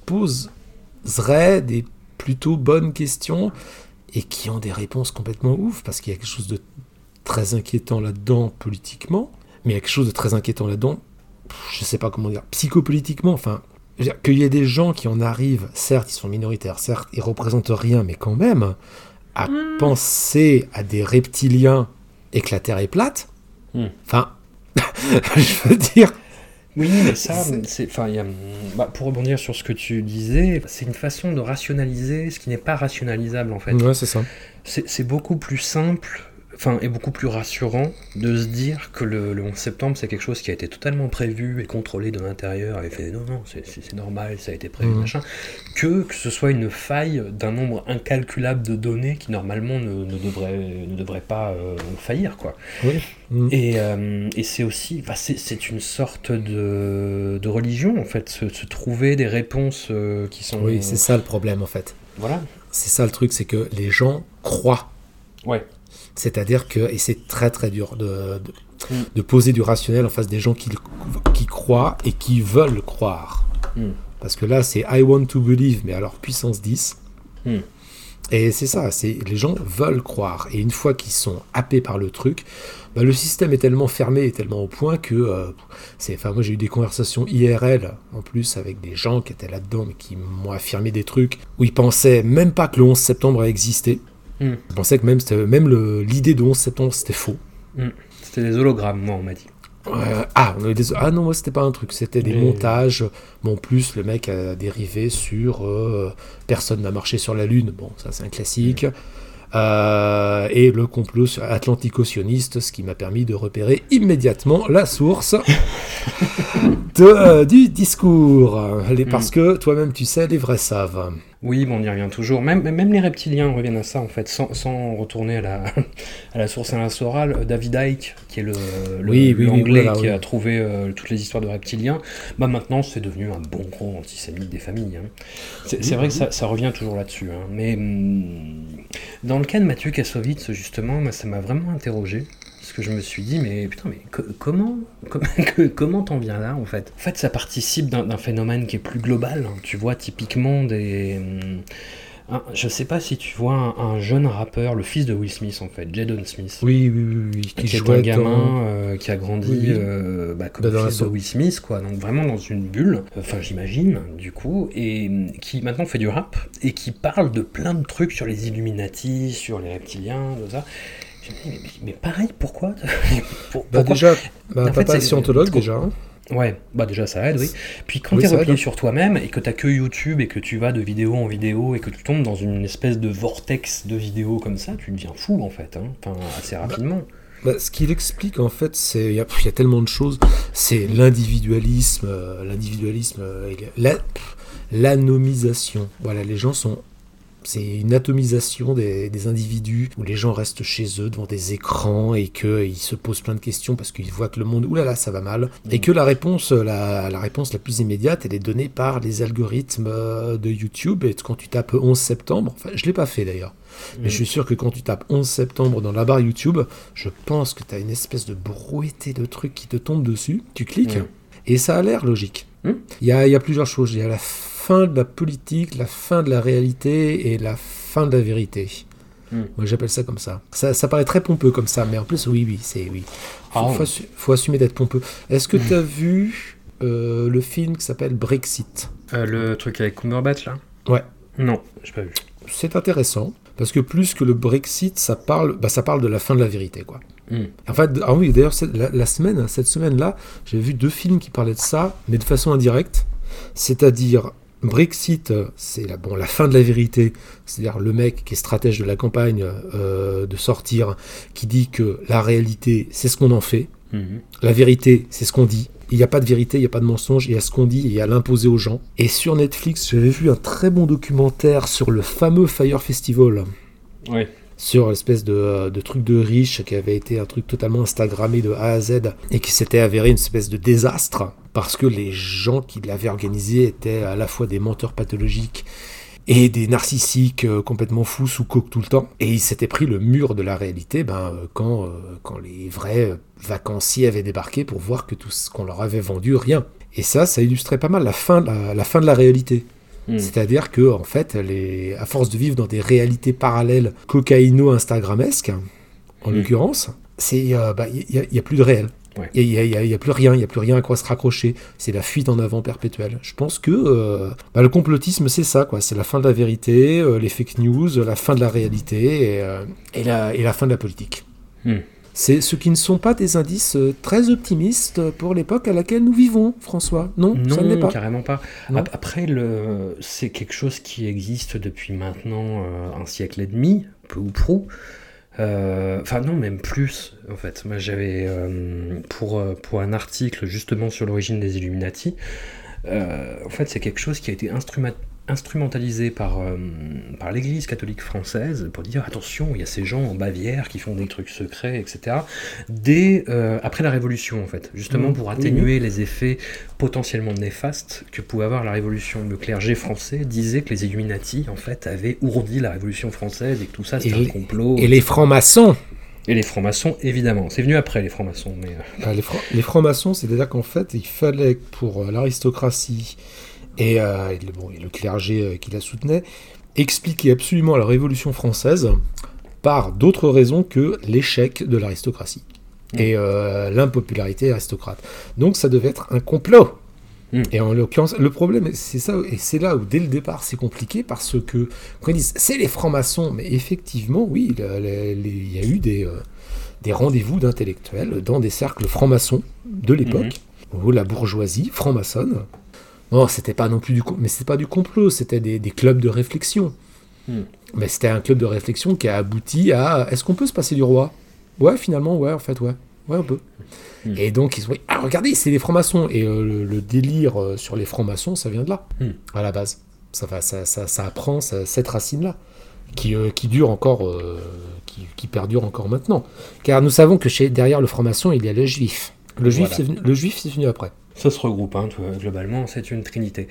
poseraient des plutôt bonnes questions et qui ont des réponses complètement ouf parce qu'il y a quelque chose de très inquiétant là-dedans politiquement, mais il y a quelque chose de très inquiétant là-dedans, je sais pas comment dire, psychopolitiquement, enfin, qu'il y ait des gens qui en arrivent, certes ils sont minoritaires, certes ils représentent rien, mais quand même, à penser à des reptiliens et que la Terre est plate, Hmm. enfin, je veux dire, Oui, mais ça, c'est, enfin, il y a- bah, pour rebondir sur ce que tu disais, c'est une façon de rationaliser ce qui n'est pas rationalisable en fait. ouais c'est ça. C'est, c'est beaucoup plus simple, enfin, et beaucoup plus rassurant de se dire que le, le 11 septembre, c'est quelque chose qui a été totalement prévu et contrôlé de l'intérieur, et fait non, non, c'est, normal, ça a été prévu, Mhm. machin, que que ce soit une faille d'un nombre incalculable de données qui normalement ne, ne devrait, ne devrait pas euh, faillir, quoi. Oui. Mm. Et, euh, et c'est aussi, c'est, c'est une sorte de, de religion en fait, se, se trouver des réponses euh, qui sont. Oui, c'est ça le problème en fait. Voilà. C'est ça le truc, c'est que les gens croient. Ouais. C'est-à-dire que, et c'est très très dur de, de, Mm. de poser du rationnel en face des gens qui croient et qui veulent croire. Mm. Parce que là, c'est I want to believe, mais alors puissance 10. Mm. Et c'est ça, c'est les gens veulent croire. Et une fois qu'ils sont happés par le truc, bah, le système est tellement fermé et tellement au point que euh, c'est. Enfin, moi j'ai eu des conversations IRL en plus avec des gens qui étaient là-dedans, mais qui m'ont affirmé des trucs où ils pensaient même pas que le 11 septembre a existé. Mm. Ils pensaient que même, même le- l'idée de 11 septembre c'était faux. C'était des hologrammes, moi, on m'a dit. Euh, ah, on avait des- ah non, moi c'était pas un truc, c'était des Mais- montages. Bon, en plus, le mec a dérivé sur euh, personne n'a marché sur la Lune. Bon, ça c'est un classique. Euh, et le complot atlantico-sioniste, ce qui m'a permis de repérer immédiatement la source de, euh, du discours. Les- Parce que toi-même, tu sais, les vrais savent. Oui, bon, on y revient toujours. Même, même les reptiliens reviennent à ça, en fait, sans, sans retourner à la, à la source insorale. David Icke, qui est le, le- Oui, oui, oui, l'anglais voilà, qui a trouvé euh, toutes les histoires de reptiliens, bah maintenant c'est devenu un bon gros antisémite des familles. hein. C'est, c'est vrai que ça, ça revient toujours là-dessus. hein. Mais hum, dans le cas de Mathieu Kassovitz, justement, moi, ça m'a vraiment interrogé. Parce que je me suis dit, mais putain, mais co- comment comment t'en viens là en fait? En fait, ça participe d'un, d'un phénomène qui est plus global. hein. Tu vois typiquement des. hum, un- je sais pas si tu vois un, un jeune rappeur, le fils de Will Smith en fait, Jadon Smith. Oui, oui, oui, oui. Qui, Qui est un gamin euh, qui a grandi Oui, euh, bah, comme fils de. Will Smith, quoi. Donc vraiment dans une bulle, enfin j'imagine, du coup, et qui maintenant fait du rap et qui parle de plein de trucs sur les Illuminati, sur les reptiliens, tout ça. Mais, mais pareil, pourquoi? Pour- Bah, pourquoi? déjà, bah, En fait, papa est scientologue déjà. Ouais, bah déjà ça aide, oui. Puis quand Oui, t'es ça replié aide. sur toi-même et que t'as que YouTube et que tu vas de vidéo en vidéo et que tu tombes dans une espèce de vortex de vidéos comme ça, tu deviens fou en fait, hein. enfin assez rapidement. Bah, ce qu'il explique en fait, c'est il y, a- il y a tellement de choses. C'est l'individualisme, euh, l'individualisme, euh, la- l'anomisation. Voilà, les gens sont. C'est une atomisation des, des individus où les gens restent chez eux devant des écrans et qu'ils se posent plein de questions parce qu'ils voient que le monde, oulala, ça va mal. Et que la réponse, la, la réponse la plus immédiate, elle est donnée par les algorithmes euh, de YouTube. Et quand tu tapes 11 septembre, enfin, je l'ai pas fait d'ailleurs. Mais je suis sûr que quand tu tapes 11 septembre dans la barre YouTube, je pense que tu as une espèce de brouetté de trucs qui te tombent dessus. Tu cliques Mm. et ça a l'air logique. Mm. Il y, a, il y a plusieurs choses. Il y a la fin de la politique, la fin de la réalité et la fin de la vérité. Mm. Moi j'appelle ça comme ça. ça. Ça paraît très pompeux comme ça, mais en plus, oui, oui, c'est oui. Faut, Ah faut assu- faut assumer d'être pompeux. Est-ce que tu as vu euh, le film qui s'appelle Brexit? Euh, le truc avec Cumberbatch là? Ouais. Non, j'ai pas vu. c'est intéressant parce que plus que le Brexit, ça parle, bah, ça parle de la fin de la vérité, quoi. Hmm. En fait, ah oui, d'ailleurs, cette- la, la semaine, cette semaine-là, j'ai vu deux films qui parlaient de ça, mais de façon indirecte. C'est-à-dire, Brexit, c'est la, bon, la fin de la vérité. C'est-à-dire le mec qui est stratège de la campagne euh, de sortir, qui dit que la réalité, c'est ce qu'on en fait. Mhm. La vérité, c'est ce qu'on dit. Il n'y a pas de vérité, il n'y a pas de mensonge, il y a ce qu'on dit et il y a l'imposer aux gens. Et sur Netflix, j'avais vu un très bon documentaire sur le fameux Fire Festival Ouais. Sur l'espèce de, euh, de truc de riche qui avait été un truc totalement Instagrammé de A à Z et qui s'était avéré une espèce de désastre parce que les gens qui l'avaient organisé étaient à la fois des menteurs pathologiques et des narcissiques euh, complètement fous sous coke tout le temps. Et ils s'étaient pris le mur de la réalité ben, euh, quand, quand les vrais vacanciers avaient débarqué pour voir que tout ce qu'on leur avait vendu, rien. Et ça, ça illustrait pas mal la fin la fin de la réalité. Hmm. C'est-à-dire que, en fait, les, à force de vivre dans des réalités parallèles cocaïno-instagrammesques, en Hmm. l'occurrence, il n'y a, y a plus de réel. Il n'y a, plus rien, il n'y a plus rien à quoi se raccrocher. C'est la fuite en avant perpétuelle. Je pense que euh, bah, le complotisme, c'est ça, quoi. C'est la fin de la vérité, euh, les fake news, la fin de la réalité et, euh, et la, et la fin de la politique. Hmm. C'est ce qui ne sont pas des indices euh, très optimistes pour l'époque à laquelle nous vivons, François. Non, ça ne pas. carrément pas. Non. Après, le... c'est quelque chose qui existe depuis maintenant euh, un siècle et demi, peu ou prou. Euh, Enfin, non, même plus, en fait. Moi, j'avais, euh, pour, pour un article justement sur l'origine des Illuminati, euh, en fait, c'est quelque chose qui a été instruma- instrumentalisé par, euh, par l'Église catholique française pour dire attention, il y a ces gens en Bavière qui font des trucs secrets, etc. Dès euh, après la Révolution, en fait, justement Mhm. pour Oui, atténuer les effets potentiellement néfastes que pouvait avoir la Révolution. Le clergé français disait que les Illuminati, en fait, avaient ourdi la Révolution française et que tout ça c'était un complot. Et les francs-maçons Et les francs-maçons, évidemment. C'est venu après les francs-maçons, mais. euh, les, francs- les francs-maçons, c'est-à-dire qu'en fait, il fallait que pour l'aristocratie et, euh, et le, bon, et le clergé euh, qui la soutenait expliquer absolument la Révolution française par d'autres raisons que l'échec de l'aristocratie et euh, l'impopularité aristocrate. Donc ça devait être un complot. Mm. Et en l'occurrence, le problème, c'est ça, et c'est là où dès le départ c'est compliqué parce que quand ils disent c'est les francs-maçons, mais effectivement, oui, il y a eu des, euh, des rendez-vous d'intellectuels dans des cercles francs-maçons de l'époque, où la bourgeoisie franc-maçonne, non, c'était pas non plus du, mais c'était pas du complot, c'était des, des clubs de réflexion. Hmm. Mais c'était un club de réflexion qui a abouti à est-ce qu'on peut se passer du roi? Ouais, finalement, ouais, en fait, ouais. Ouais, on peut. Hmm. Et donc, ils se dit, ah, regardez, c'est les francs-maçons. Et euh, le, le délire euh, sur les francs-maçons, ça vient de là, Hmm. à la base. Ça, ça, ça, ça apprend ça- cette racine-là, qui, euh, qui dure encore, qui, qui perdure encore maintenant. Car nous savons que chez, derrière le franc-maçon, il y a le juif. Le juif, Voilà. c'est venu, le juif, c'est venu après. Ça se regroupe, hein, tout- globalement, c'est une trinité.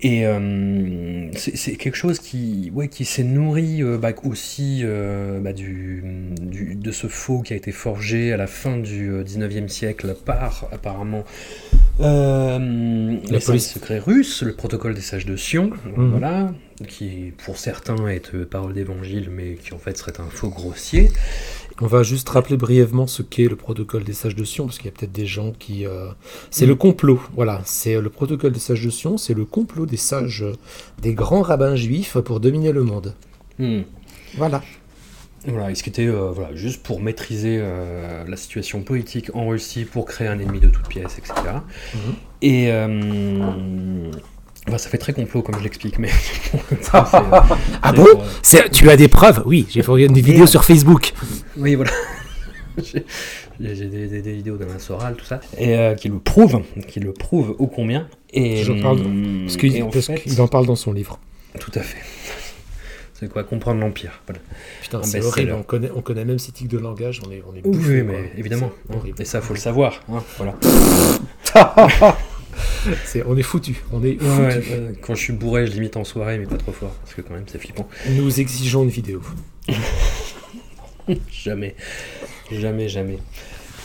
Et euh, c'est quelque chose qui, ouais, qui s'est nourri euh, bah, aussi euh, bah, du, du- de ce faux qui a été forgé à la fin du euh, 19e siècle par, apparemment, les police. services secrets russes, le protocole des sages de Sion, Mhm. voilà, qui pour certains est parole d'évangile, mais qui en fait serait un faux grossier. On va juste rappeler brièvement ce qu'est le protocole des sages de Sion, parce qu'il y a peut-être des gens qui... euh, C'est le complot, voilà. C'est euh, le protocole des sages de Sion, c'est le complot des sages, des grands rabbins juifs pour dominer le monde. Hmm. Voilà. Voilà, et ce qui était euh, voilà, juste pour maîtriser euh, la situation politique en Russie, pour créer un ennemi de toute pièce, etc. Et euh, bah, ça fait très complot comme je l'explique, mais ça, Ah c'est bon pour, euh, C'est- Tu as des preuves Oui, j'ai fait des vidéos sur Facebook. Oui, voilà. J'ai j'ai des, des- des vidéos d'Alain Soral, tout ça, et euh, qui le prouvent, qui le prouvent ô combien. Et, Je parle- hum, Parce qu'il et en parce fait- qu'il en parle dans son livre. Tout à fait. C'est quoi comprendre l'empire. Voilà. Putain, c'est horrible. On connaît, on connaît même ces tics de langage. On est, on est Oui, bouffés, mais quoi. évidemment. C'est horrible. Et ça, faut le savoir. hein, voilà. On est foutu. On est Ouais, ouais, foutu. quand je suis bourré, je limite en soirée, mais pas trop fort, parce que quand même, c'est flippant. Nous exigeons une vidéo. Jamais, jamais, jamais.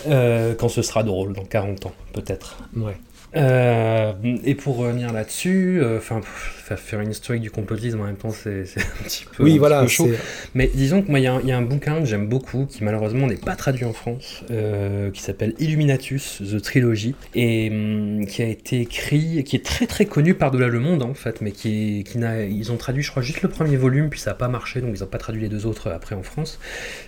Euh, quand ce sera drôle, dans 40 ans, peut-être. Ouais. Euh, et pour revenir là-dessus, euh, enfin, faire une historique du complotisme en même temps, c'est un petit peu, un Oui, petit voilà. peu chaud. Mais disons que moi, il y, a un- il y a un bouquin que j'aime beaucoup, qui malheureusement n'est pas traduit en France, euh, qui s'appelle Illuminatus, The Trilogy, et hum, qui a été écrit, qui est très très connu par-delà le monde en fait, mais qui, est, qui n'a, ils ont traduit, je crois, juste le premier volume, puis ça n'a pas marché, donc ils n'ont pas traduit les deux autres après en France.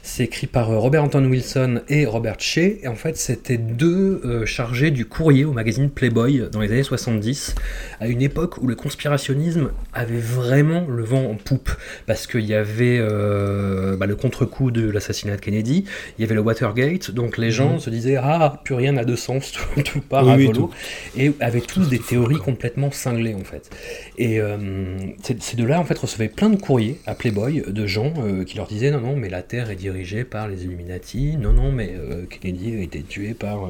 C'est écrit par Robert Anton Wilson et Robert Shea, et en fait, c'était deux chargés du courrier au magazine Playboy dans les années 70, à une époque où le conspirationnisme avait vraiment le vent en poupe. Parce qu'il y avait euh, bah, le contre-coup de l'assassinat de Kennedy, il y avait le Watergate, donc les gens se disaient ah plus rien n'a de sens, tout, tout part Mhm. Oui, à oui, volo, et avaient tous des théories complètement cinglées en fait. Et euh, ces deux-là en fait recevaient plein de courriers à Playboy de gens euh, qui leur disaient non non mais la Terre est dirigée par les Illuminati, non non mais euh, Kennedy a été tué par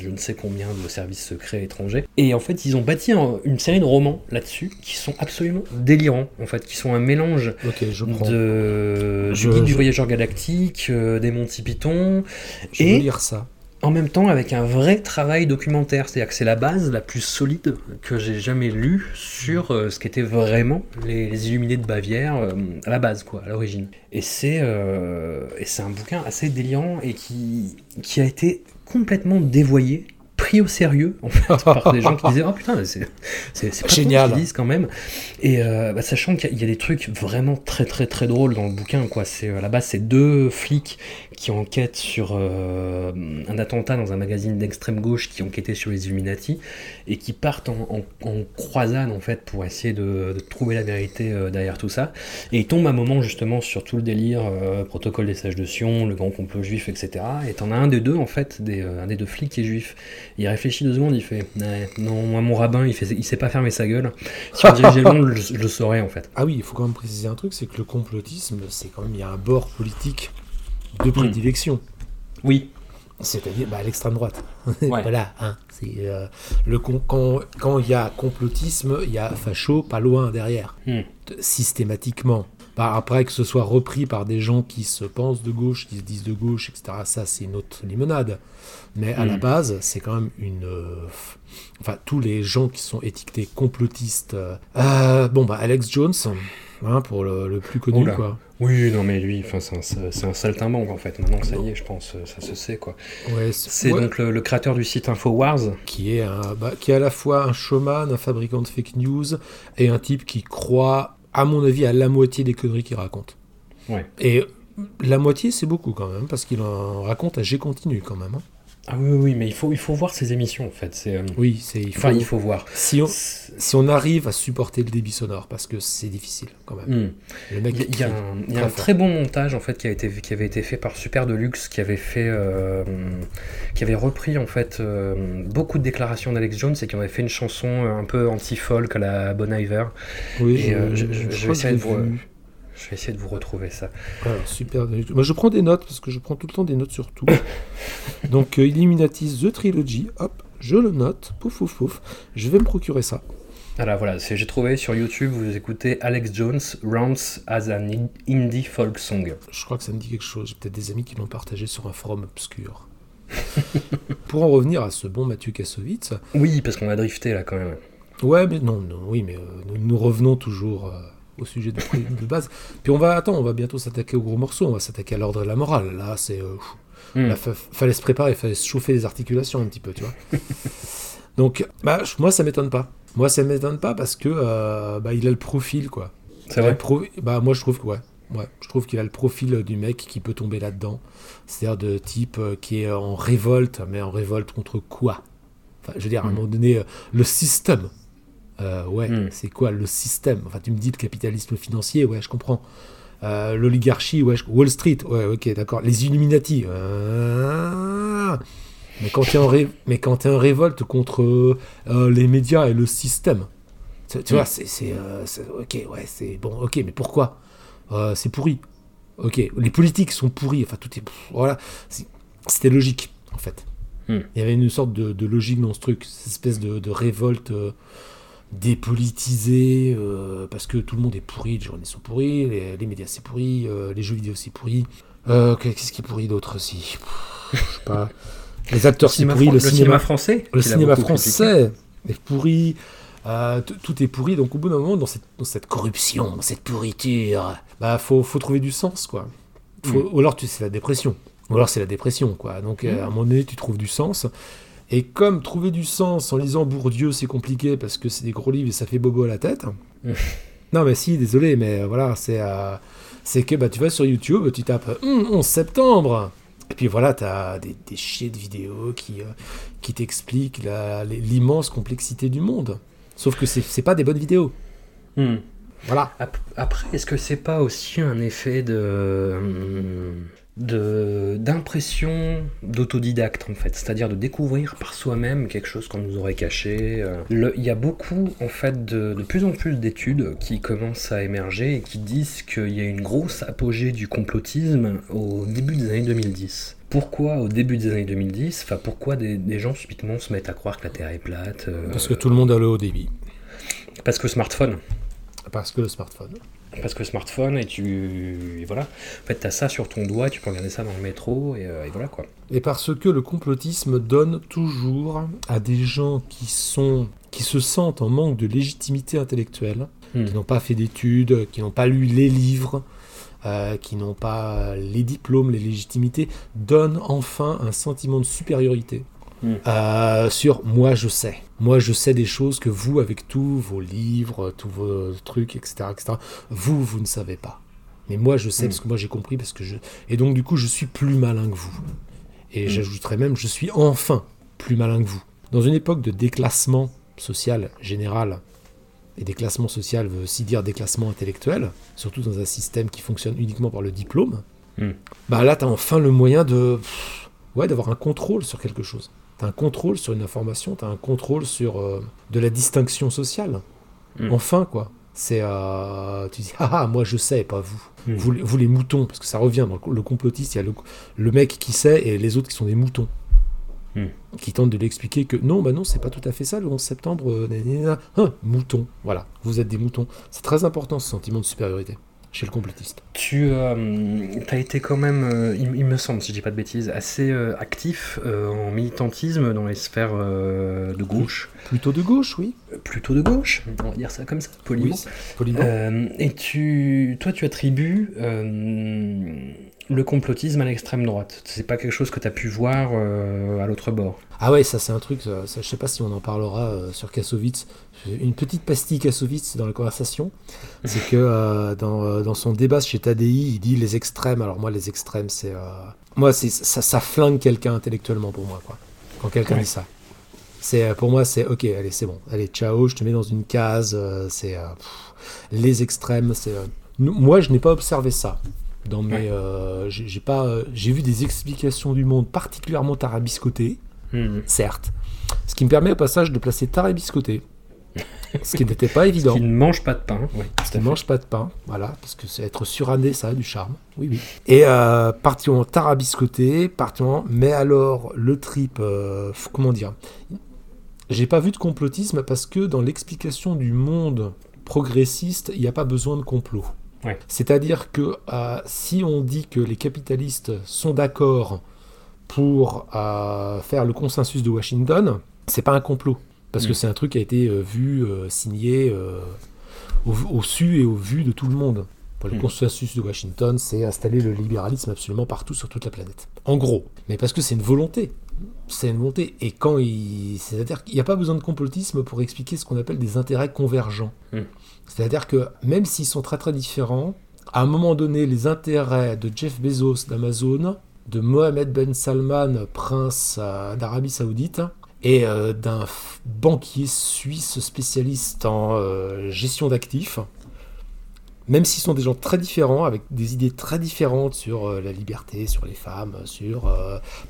je ne sais combien de services secrets étrangers. Et en fait, ils ont bâti un- une série de romans là-dessus qui sont absolument délirants, en fait, qui sont un mélange je de Je- du guide du voyageur galactique, euh, des Monty Python, Je et- veux lire ça. en même temps avec un vrai travail documentaire. C'est-à-dire que c'est la base la plus solide que j'ai jamais lue sur euh, ce qu'étaient vraiment les, les Illuminés de Bavière euh, à la base, quoi, à l'origine. Et c'est euh, un bouquin assez délirant et qui, qui a été complètement dévoyé pris au sérieux en fait, par des gens qui disaient oh putain c'est c'est Génial. disent quand même et euh, bah, sachant qu'il y a- il y a des trucs vraiment très très très drôles dans le bouquin quoi c'est à la base c'est deux flics qui enquêtent sur euh, un attentat dans un magazine d'extrême gauche qui enquêtait sur les Illuminati et qui partent en, croisade en fait pour essayer de, trouver la vérité euh, derrière tout ça. Et ils tombent un moment justement sur tout le délire euh, protocole des sages de Sion le grand complot juif etc et t'en as un des deux en fait un des deux flics qui est juif. Il réfléchit deux secondes il fait non moi mon rabbin il, fait, il sait pas fermer sa gueule. Si on dirigeait le monde je, je le saurais en fait. Ah oui, il faut quand même préciser un truc, c'est que le complotisme, c'est quand même, il y a un bord politique de prédilection. oui C'est-à-dire bah, l'extrême droite. Ouais. voilà, hein, c'est euh, le con- quand quand il y a complotisme, il y a facho pas loin derrière, Hmm. Systématiquement. Bah, après que ce soit repris par des gens qui se pensent de gauche, qui se disent de gauche, etc. Ça, c'est une autre limonade. Mais à la Hmm. base, c'est quand même une. euh, Enfin, tous les gens qui sont étiquetés complotistes. euh, bon, bah, Alex Jones, hein, pour le, le plus connu, Oula. quoi. oui non mais lui c'est un, un saltimbanque en fait maintenant ça y est je pense euh, ça se sait quoi Ouais, c'est ouais. donc le, le créateur du site Infowars qui est, un, bah, qui est à la fois un showman, un fabricant de fake news, et un type qui croit, à mon avis, à la moitié des conneries qu'il raconte. Ouais. Et la moitié, c'est beaucoup quand même, parce qu'il en raconte à G continu quand même. hein. Ah oui, oui, mais il faut, il faut voir ces émissions en fait. C'est, euh, Oui, c'est il faut, Enfin, il faut voir. Si, on, si on arrive à supporter le débit sonore, parce que c'est difficile quand même. Hmm. Le mec, Il y a, il y a un, il y a très un fort. très bon montage en fait qui, a été, qui avait été fait par Super Deluxe, qui avait fait, euh, qui avait repris en fait euh, beaucoup de déclarations d'Alex Jones et qui en avait fait une chanson un peu anti-folk à la Bon Iver. Oui, Et, je- je- je vais essayer de vous-. Je vais essayer de vous retrouver ça. Alors, super. Moi, je prends des notes parce que je prends tout le temps des notes sur tout. Donc, euh, Illuminati The Trilogy, hop, je le note, pouf, pouf, pouf. Je vais me procurer ça. Alors voilà, c'est- j'ai trouvé sur YouTube, vous écoutez Alex Jones Rounds as an in- Indie Folk Song. Je crois que ça me dit quelque chose. J'ai peut-être des amis qui l'ont partagé sur un forum obscur. Pour en revenir à ce bon Mathieu Kassovitz, Oui, parce qu'on a drifté là quand même. ouais, mais non, non, oui, mais euh, nous, nous revenons toujours euh, au sujet de, base. Puis on va, attends, on va bientôt s'attaquer au gros morceau. On va s'attaquer à l'ordre et la morale. Là, c'est, euh, Hmm. fallait se préparer, fallait se chauffer les articulations un petit peu, tu vois. Donc, bah, moi, ça m'étonne pas. Moi, ça m'étonne pas parce que euh, bah, il a le profil, quoi. C'est vrai pro- Bah, moi, je trouve que, ouais. Ouais, je trouve qu'il a le profil du mec qui peut tomber là-dedans. C'est-à-dire de type euh, qui est en révolte, mais en révolte contre quoi? Enfin, je veux dire, à un Mm. moment donné, euh, le système. Euh, ouais, Mm. c'est quoi le système? Enfin, tu me dis le capitalisme financier, ouais, je comprends. Euh, L'oligarchie, ouais, je- Wall Street, ouais, ok, d'accord. Les Illuminati, euh, mais quand tu es en ré- en révolte contre les médias et le système, tu, tu Mm. vois, c'est, c'est, ok, ouais, c'est bon, ok, mais pourquoi? C'est pourri. Ok, les politiques sont pourris. Enfin, tout est, voilà, c'était logique en fait. Mm. Il y avait une sorte de, de logique dans ce truc, cette espèce de, de révolte. Dépolitisée euh, parce que tout le monde est pourri, les journalistes sont pourris, les, les médias c'est pourri, euh, les jeux vidéo c'est pourri. Euh, qu'est-ce qui est pourri d'autre aussi? Je sais pas. Les acteurs c'est pourri, le, le cinéma, français le cinéma critiqué. français est pourri. tout est pourri, donc au bout d'un moment, dans cette, dans cette corruption, dans cette pourriture, bah faut, faut trouver du sens, quoi. Faut- Ou alors c'est la dépression, ou alors c'est la dépression, quoi. Donc euh, à un moment donné, tu trouves du sens. Et comme trouver du sens en lisant Bourdieu, c'est compliqué parce que c'est des gros livres et ça fait bobo à la tête. non, mais si, désolé, mais voilà, c'est euh, c'est que bah, tu vas sur YouTube, tu tapes Hum, 11 septembre. Et puis voilà, tu as des, des chiers de vidéos qui, euh, qui t'expliquent l'immense complexité du monde. Sauf que c'est pas des bonnes vidéos. Hmm. Voilà. Ap- Après, est-ce que c'est pas aussi un effet de de- d'impression d'autodidacte en fait, c'est-à-dire de découvrir par soi-même quelque chose qu'on nous aurait caché. euh. Le- Il y a beaucoup en fait de, de plus en plus d'études qui commencent à émerger et qui disent qu'il y a une grosse apogée du complotisme au début des années 2010. pourquoi au début des années 2010, enfin pourquoi des, des gens subitement se mettent à croire que la Terre est plate euh, Parce que tout le monde a le haut débit. Parce que smartphone. Parce que le smartphone. Parce que smartphone et tu. et voilà. En fait, t'as ça sur ton doigt, tu peux regarder ça dans le métro et, euh, et voilà quoi. Et parce que le complotisme donne toujours à des gens qui sont qui se sentent en manque de légitimité intellectuelle, Hmm. qui n'ont pas fait d'études, qui n'ont pas lu les livres, euh, qui n'ont pas les diplômes, les légitimités, donne enfin un sentiment de supériorité Hmm. euh, sur moi je sais. Moi je sais des choses que vous, avec tous vos livres, tous vos trucs, etc., etc., vous, vous ne savez pas. Mais moi je sais Hmm. parce que moi j'ai compris, parce que je... Et donc du coup je suis plus malin que vous. Et Hmm. j'ajouterais même, je suis enfin plus malin que vous. Dans une époque de déclassement social général, et déclassement social veut aussi dire déclassement intellectuel, surtout dans un système qui fonctionne uniquement par le diplôme, bah là, tu as enfin le moyen de ouais, d'avoir un contrôle sur quelque chose. Tu as un contrôle sur une information, tu as un contrôle sur euh, de la distinction sociale. Hmm. Enfin, quoi. C'est. euh, tu dis, ah, ah, moi je sais, pas vous. Hmm. vous. les- Vous les moutons, parce que ça revient dans le- le complotiste, il y a le, le mec qui sait et les autres qui sont des moutons. Hmm. Qui tentent de l'expliquer que non, bah non, c'est pas tout à fait ça le 11 septembre. euh. Ah, mouton, voilà, vous êtes des moutons. C'est très important ce sentiment de supériorité chez le complotiste. Tu as été quand même, euh, il, il me semble, si je dis pas de bêtises, assez euh, actif euh, en militantisme dans les sphères euh, de gauche. Plutôt de gauche, oui. Euh, Plutôt de gauche, on va dire ça comme ça, poliment. Oui, poliment. Euh, et tu, toi, tu attribues euh, le complotisme à l'extrême droite. C'est pas quelque chose que tu as pu voir euh, à l'autre bord. Ah ouais, ça c'est un truc, ça, ça, je sais pas si on en parlera euh, sur Kassovitz. Une petite pastille Kassovitz dans la conversation, c'est que euh, dans, euh, dans son débat chez Tadei, il dit les extrêmes. Alors moi, les extrêmes, c'est... euh, Moi, c'est ça, ça flingue quelqu'un intellectuellement pour moi, quoi. Quand quelqu'un Ouais. dit ça. C'est, pour moi, c'est ok, allez, c'est bon. Allez, ciao, je te mets dans une case. euh, c'est pff, les extrêmes. C'est, moi, je n'ai pas observé ça. Dans mes, Ouais. j'ai j'ai pas, j'ai vu des explications du monde particulièrement tarabiscotées Hmm. certes. Ce qui me permet au passage de placer Tarabiscoté, ce qui n'était pas évident. Qui ne mange pas de pain. À Qui ne mange pas de pain, voilà, parce que c'est être suranné, ça a du charme. Oui, oui. Et euh, partions tarabiscoté, partions, mais alors le trip, euh, comment dire? J'ai pas vu de complotisme parce que dans l'explication du monde progressiste, il n'y a pas besoin de complot. Ouais. C'est-à-dire que euh, si on dit que les capitalistes sont d'accord pour euh, faire le consensus de Washington, c'est pas un complot. Parce que Mm. c'est un truc qui a été euh, vu, euh, signé euh, au, au su et au vu de tout le monde. Pour le Mm. consensus de Washington, c'est installer le libéralisme absolument partout sur toute la planète. En gros. Mais parce que c'est une volonté. C'est une volonté. Et quand il. C'est-à-dire qu'il n'y a pas besoin de complotisme pour expliquer ce qu'on appelle des intérêts convergents. Mm. C'est-à-dire que même s'ils sont très très différents, à un moment donné, les intérêts de Jeff Bezos d'Amazon, de Mohamed Ben Salman, prince d'Arabie Saoudite, et euh, d'un banquier suisse spécialiste en euh, gestion d'actifs, même s'ils sont des gens très différents, avec des idées très différentes sur euh, la liberté, sur les femmes, sur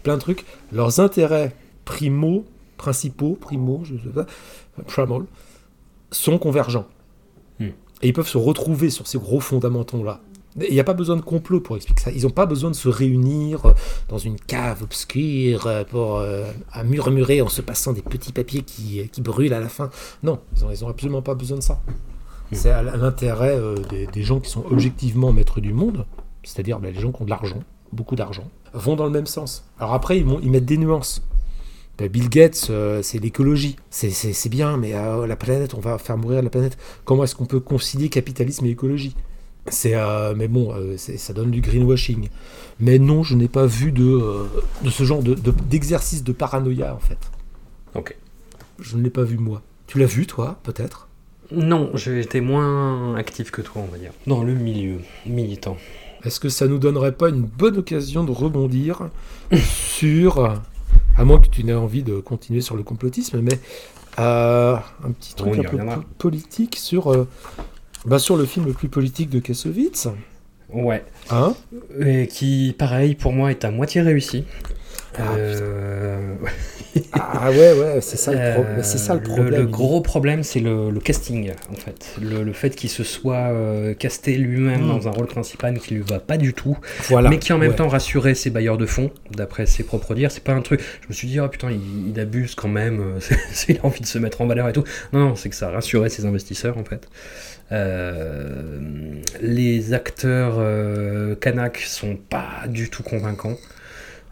plein de trucs, leurs intérêts primo, principaux, primo, je sais pas, primal, sont convergents. Hmm. Et ils peuvent se retrouver sur ces gros fondamentaux-là. Il n'y a pas besoin de complot pour expliquer ça. Ils n'ont pas besoin de se réunir euh, dans une cave obscure euh, pour euh, à murmurer en se passant des petits papiers qui, qui brûlent à la fin. Non, ils n'ont absolument pas besoin de ça. C'est à l'intérêt euh, des, des gens qui sont objectivement maîtres du monde, c'est-à-dire ben, les gens qui ont de l'argent, beaucoup d'argent, vont dans le même sens. Alors après, ils, vont, ils mettent des nuances. Ben, Bill Gates, euh, c'est l'écologie. C'est- bien, mais la planète, on va faire mourir la planète. Comment est-ce qu'on peut concilier capitalisme et écologie? C'est euh, mais bon, euh, ça donne du greenwashing. Mais non, je n'ai pas vu de, euh, de ce genre de- de- d'exercice de, paranoïa en fait. Ok. Je ne l'ai pas vu moi. Tu l'as vu toi, peut-être? Non, j'ai été moins actif que toi, on va dire. Dans le milieu, militant. Est-ce que ça nous donnerait pas une bonne occasion de rebondir sur, à moins que tu n'aies envie de continuer sur le complotisme, mais euh, un petit truc un peu po- politique sur, euh, bah, sur le film le plus politique de Kassovitz. Ouais. Hein? Et qui, pareil, pour moi, est à moitié réussi. Euh, Ah ouais, ouais, c'est ça, pro- Euh, ça le problème. Le, gros problème, c'est le, le casting, en fait. Le, le fait qu'il se soit euh, casté lui-même Mm. dans un rôle principal qui lui va pas du tout, Voilà. mais qui en même Ouais. temps rassurait ses bailleurs de fonds, d'après ses propres dires. C'est pas un truc. Je me suis dit, oh putain, il, il abuse quand même, euh, il a envie de se mettre en valeur et tout. Non, non, c'est que ça rassurait ses investisseurs, en fait. Euh, les acteurs euh, Kanak sont pas du tout convaincants,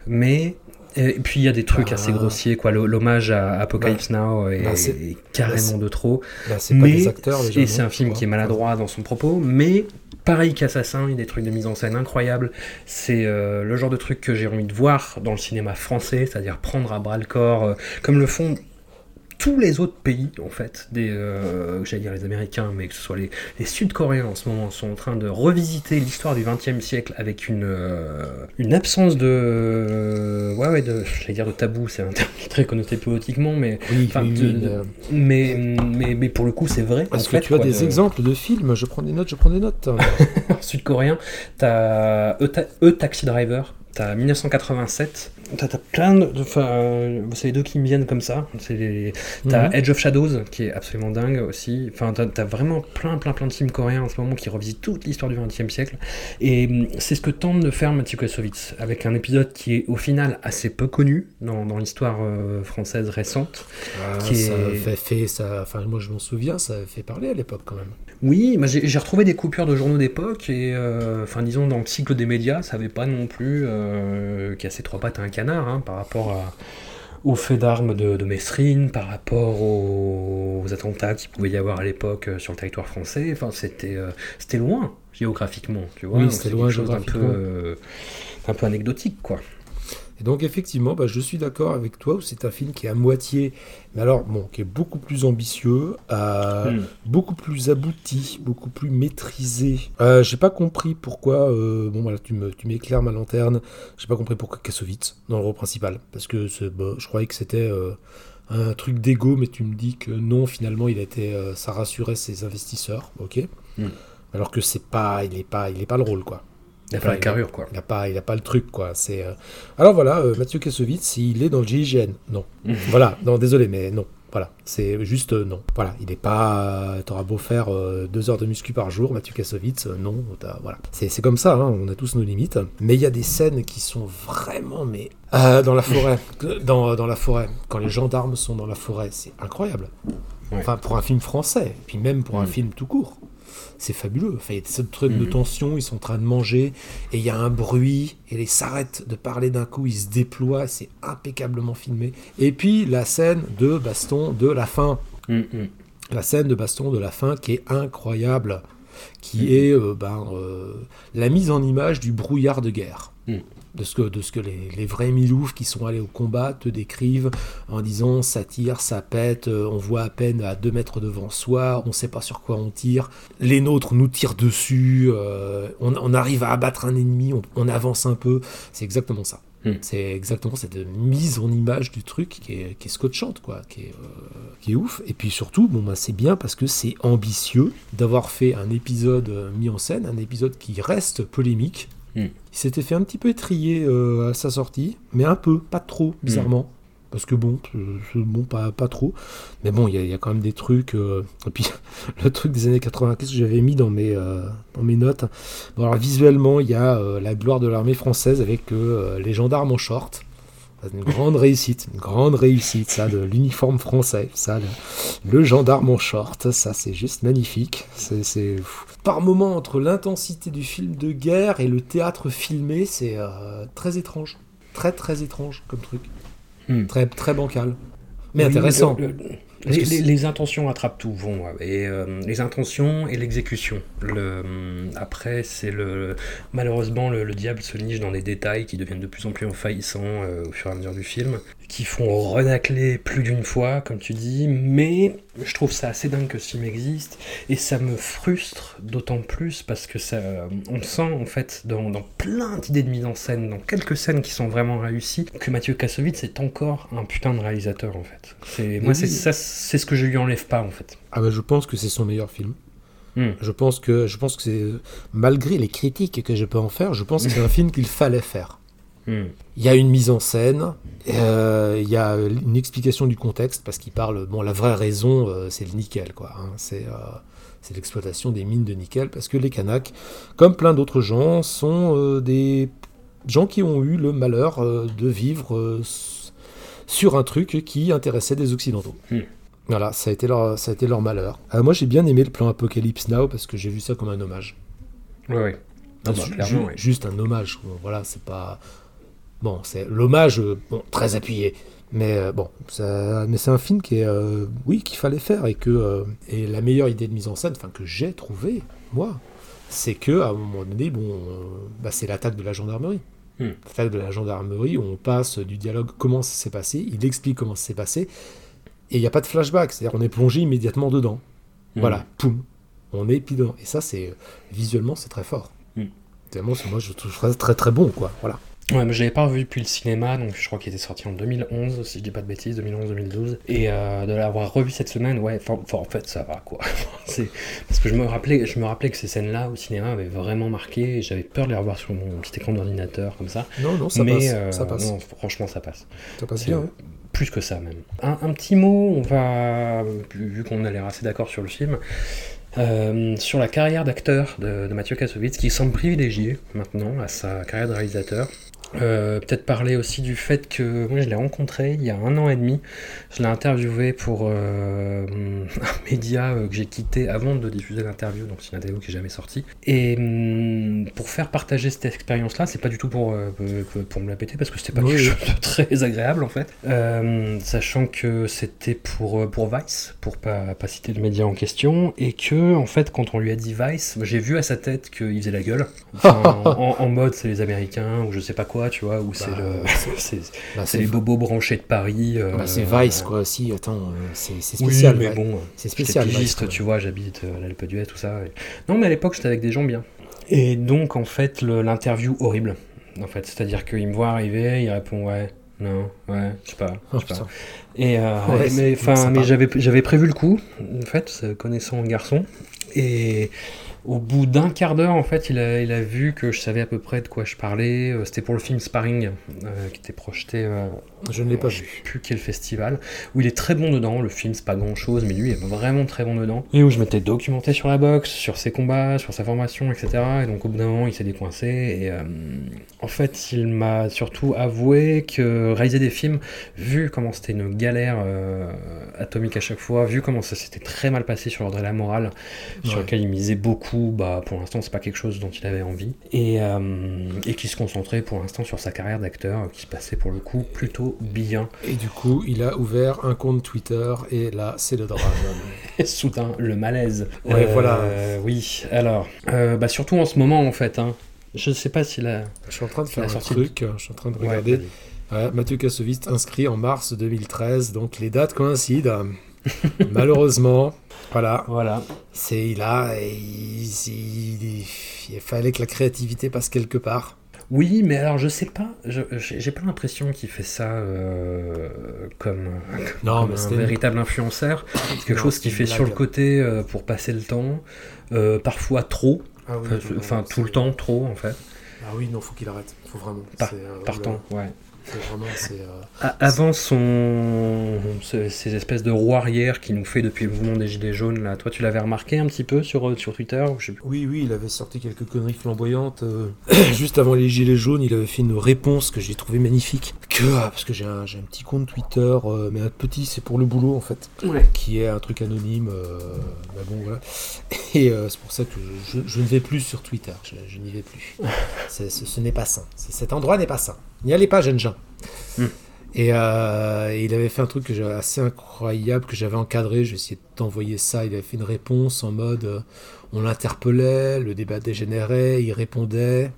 mais. Et puis il y a des trucs Ah. assez grossiers, quoi. L'hommage à Apocalypse Now est, bah, est carrément de trop. Bah, c'est pas des acteurs déjà. et c'est un film qui est maladroit dans son propos, mais pareil qu'Assassin, il y a des trucs de mise en scène incroyables. C'est euh, le genre de truc que j'ai envie de voir dans le cinéma français, c'est-à-dire prendre à bras le corps, euh, comme le font tous les autres pays, en fait, des, euh, j'allais dire les Américains, mais que ce soit les, les Sud-Coréens en ce moment, sont en train de revisiter l'histoire du XXe siècle avec une, euh, une absence de, ouais, ouais, de, j'allais dire de tabou, c'est un terme très connoté politiquement, mais Oui, de- oui, de- euh, mais, mais, mais pour le coup, c'est vrai. Est-ce en que fait, tu as quoi, des de- exemples de films Je prends des notes, je prends des notes. Sud-coréen, t'as E, Ta- E Taxi Driver, t'as 1987, t'as t'as plein de. Enfin, euh, c'est les deux qui me viennent comme ça. C'est les- T'as Mhm. Edge of Shadows, qui est absolument dingue aussi. Enfin, t'as t'as vraiment plein, plein, plein de films coréens en ce moment qui revisitent toute l'histoire du XXe siècle. Et hum, c'est ce que tente de faire Mathieu Kassovitz, avec un épisode qui est au final assez peu connu dans, dans l'histoire euh, française récente. Qui ça est- fait, fait ça. Enfin, moi, je m'en souviens, ça fait parler à l'époque quand même. Oui, bah, j'ai retrouvé des coupures de journaux d'époque et, euh, enfin, disons, dans le cycle des médias, ça n'avait pas non plus euh, cassé trois pattes à un canard hein, par rapport à- aux faits d'armes de, de Messrine, par rapport aux, aux attentats qu'il pouvait y avoir à l'époque euh, sur le territoire français. Enfin, c'était euh, c'était loin géographiquement, tu vois. Oui, c'était loin quelque chose d'un peu, géographiquement. euh, un peu anecdotique, quoi. Et donc, effectivement, bah, je suis d'accord avec toi, où c'est un film qui est à moitié, mais alors, bon, qui est beaucoup plus ambitieux, euh, Hmm. beaucoup plus abouti, beaucoup plus maîtrisé. Euh, j'ai pas compris pourquoi, euh, bon, voilà, tu me- tu m'éclaires ma lanterne, j'ai pas compris pourquoi Kassovitz dans le rôle principal, parce que bah, je croyais que c'était un truc d'ego, mais tu me dis que non, finalement, il était, ça rassurait ses investisseurs, ok Hmm. Alors que c'est pas, il est pas, il est pas le rôle, quoi. Il a Enfin, pas la carrure, quoi. Il n'a pas, il a pas le truc, quoi. C'est. euh, Alors voilà, euh, Mathieu Kassovitz, il est dans le GIGN. Non. voilà. Non, désolé, mais non. Voilà. C'est juste euh, non. Voilà. Il n'est pas. euh, T'auras beau faire deux heures de muscu par jour, Mathieu Kassovitz. non. Voilà. C'est comme ça. hein, on a tous nos limites. Mais il y a des scènes qui sont vraiment, mais dans la forêt, dans, dans la forêt, quand les gendarmes sont dans la forêt, c'est incroyable. Ouais. Enfin, pour un film français, puis même pour un Mm. film tout court c'est fabuleux. Enfin, il y a ce truc de Mhm. tension, ils sont en train de manger, et il y a un bruit, et ils s'arrêtent de parler d'un coup, ils se déploient, c'est impeccablement filmé. Et puis la scène de baston de la fin, la scène de baston de la fin qui est incroyable, qui est euh, ben, euh, la mise en image du brouillard de guerre. Mhm. De ce que, de ce que les, les vrais miloufs qui sont allés au combat te décrivent en disant ça tire, ça pète, euh, on voit à peine à deux mètres devant soi, on sait pas sur quoi on tire, les nôtres nous tirent dessus, euh, on, on arrive à abattre un ennemi, on, on avance un peu, c'est exactement ça. Hmm. C'est exactement cette mise en image du truc qui est, qui est scotchante, quoi, qui est, euh, qui est ouf. Et puis surtout, bon, bah, c'est bien parce que c'est ambitieux d'avoir fait un épisode mis en scène, un épisode qui reste polémique. Il s'était fait un petit peu étrier euh, à sa sortie, mais un peu, pas trop, bizarrement. Parce que bon, bon, pas, pas trop. Mais bon, il y, a- il y a quand même des trucs. euh, Et puis, le truc des années 80, qu'est-ce que j'avais mis dans mes, euh, dans mes notes Bon, alors, visuellement, il y a la gloire de l'armée française avec les gendarmes en short. Une grande réussite, une grande réussite, ça, de l'uniforme français, ça, le, le gendarme en short, ça, c'est juste magnifique. C'est. Par moment, entre l'intensité du film de guerre et le théâtre filmé, c'est euh, très étrange. Très, très étrange comme truc. Hmm. Très, très bancal. Mais Oui, intéressant. le- le- Parce les, les- les intentions attrapent tout, vont. Et euh, les intentions et l'exécution. Le, après, c'est le malheureusement le, le diable se niche dans des détails qui deviennent de plus en plus envahissants euh, au fur et à mesure du film, qui font renacler plus d'une fois, comme tu dis. Mais je trouve ça assez dingue que ce film existe et ça me frustre d'autant plus parce que ça, on sent en fait dans, dans plein d'idées de mise en scène, dans quelques scènes qui sont vraiment réussies, que Mathieu Kassovitz est encore un putain de réalisateur en fait. C'est moi Oui. c'est ça, c'est ce que je lui enlève pas en fait. Ah bah, je pense que c'est son meilleur film. Hmm. Je pense que je pense que c'est malgré les critiques que je peux en faire, je pense que c'est un film qu'il fallait faire. Il y a une mise en scène, euh, il y a une explication du contexte, parce qu'il parle, bon, la vraie raison, euh, c'est le nickel, quoi. hein. c'est euh, c'est l'exploitation des mines de nickel, parce que les Kanaks, comme plein d'autres gens, sont euh, des gens qui ont eu le malheur euh, de vivre euh, sur un truc qui intéressait des Occidentaux. Hmm. Voilà, ça a été leur, ça a été leur malheur. Moi, j'ai bien aimé le plan Apocalypse Now, parce que j'ai vu ça comme un hommage. Ouais, ouais. Ah bah, Ju- clairement, ju- ouais. Juste un hommage. Voilà, c'est pas. Bon, c'est l'hommage, euh, bon, très appuyé. Mais euh, bon, ça- mais c'est un film qui est, euh, oui, qu'il fallait faire et que euh, et la meilleure idée de mise en scène, enfin que j'ai trouvé moi, c'est que à un moment donné, bon, bah, c'est l'attaque de la gendarmerie. Hmm. L'attaque de la gendarmerie où on passe du dialogue comment ça s'est passé, il explique comment ça s'est passé et il n'y a pas de flashback, c'est-à-dire on est plongé immédiatement dedans. Hmm. Voilà, poum, on est pile dedans. Et ça, c'est visuellement, c'est très fort. Hmm. Tellement, c'est- moi, je trouve ça très très bon, quoi. Voilà. Ouais, mais je l'avais pas revu depuis le cinéma, donc je crois qu'il était sorti en 2011, si je dis pas de bêtises, 2011-2012. Et euh, de l'avoir revu cette semaine, ouais, enfin, en fait, ça va, quoi. Parce que je me, rappelais, je me rappelais que ces scènes-là au cinéma avaient vraiment marqué, et j'avais peur de les revoir sur mon petit écran d'ordinateur, comme ça. Non, non, ça mais passe. euh, ça passe. non, franchement, ça passe. ça passe bien. hein. plus que ça, même. Un, un petit mot, on va, vu qu'on a l'air assez d'accord sur le film, euh, sur la carrière d'acteur de, de Mathieu Kassovitz, qui semble privilégié maintenant à sa carrière de réalisateur. Euh, Peut-être parler aussi du fait que moi je l'ai rencontré il y a un an et demi. Je l'ai interviewé pour euh, un média euh, que j'ai quitté avant de diffuser l'interview, donc c'est une interview qui est jamais sortie. Et hum, pour faire partager cette expérience-là, c'est pas du tout pour, pour- me la péter parce que c'était pas Oui, quelque chose de très agréable en fait. Euh, sachant que c'était pour, pour Vice, pour pas, pas citer le média en question, et que en fait quand on lui a dit Vice, j'ai vu à sa tête qu'il faisait la gueule. Enfin, en, en mode c'est les Américains ou je sais pas quoi, tu vois, ou c'est Bah, le. Bah, les bobos branchés de Paris. euh, bah, c'est Vice, quoi. Si, attends, euh, c'est Oui, spécial. mais bon, C'est spécial. Vice, pigiste, tu vois, j'habite euh, l'Alpe d'Huez, tout ça. et- Non, mais à l'époque, j'étais avec des gens bien. Et donc, en fait, l'interview horrible. En fait, c'est-à-dire qu'il me voit arriver, il répond ouais, non, ouais, je sais pas. Oh, je sais pas. Et euh, Ouais, mais mais j'avais j'avais prévu le coup, en fait, connaissant le garçon. Et au bout d'un quart d'heure, en fait, il a, vu que je savais à peu près de quoi je parlais. Euh, C'était pour le film Sparring, euh, qui était projeté. euh, Je ne l'ai pas je sais vu. plus quel festival, où il est très bon dedans. Le film, c'est pas grand chose, mais lui est vraiment très bon dedans. Et où je m'étais documenté sur la boxe, sur ses combats, sur sa formation, etc. Et donc, au bout d'un moment, il s'est décoincé. Et euh, en fait, il m'a surtout avoué que réaliser des films, vu comment c'était une galère euh, atomique à chaque fois, vu comment ça s'était très mal passé sur l'ordre de la morale, sur lequel il misait beaucoup, bah, pour l'instant, c'est pas quelque chose dont il avait envie. Et, euh, et qui se concentrait pour l'instant sur sa carrière d'acteur, qui se passait pour le coup plutôt bien. Et du coup, il a ouvert un compte Twitter et là, c'est le drame. Soudain, le malaise. Ouais, voilà. Oui, alors, euh, bah, surtout en ce moment, en fait. Hein. Je sais pas si la. je suis en train de faire un truc. Je suis en train de regarder. Ouais, Mathieu Kassovitz inscrit en mars 2013, donc les dates coïncident. Malheureusement, voilà, Voilà. c'est il a, il, il- il fallait que la créativité passe quelque part. Oui, mais alors je sais pas, je- j'ai pas l'impression qu'il fait ça euh, comme, Non, comme mais un véritable influenceur. C'est quelque Non, chose qu'il fait sur le côté euh, pour passer le temps, euh, parfois trop, Ah oui, enfin, non, tout le temps trop en fait, Ah oui, non, faut qu'il arrête, faut vraiment. Par- partant, ouais. Vraiment, euh, Avant son, ce- ces espèces de roues arrière qu'il nous fait depuis le mouvement des Gilets jaunes, là, toi tu l'avais remarqué un petit peu sur, euh, sur Twitter je. Oui, oui, il avait sorti quelques conneries flamboyantes. euh, Juste avant les Gilets jaunes, il avait fait une réponse que j'ai trouvé magnifique. Que, ah, parce que j'ai un, un petit compte Twitter, euh, mais un petit, c'est pour le boulot en fait. Qui est un truc anonyme. bah bon, voilà. Et c'est pour ça que je, je ne vais plus sur Twitter. Je, je n'y vais plus. Ce n'est pas sain. Cet endroit n'est pas sain. N'y allez pas, jeunes gens. Hmm. Et euh, il avait fait un truc que assez incroyable que j'avais encadré. Je vais essayer de t'envoyer ça. Il avait fait une réponse en mode euh, on l'interpellait, le débat dégénérait, il répondait.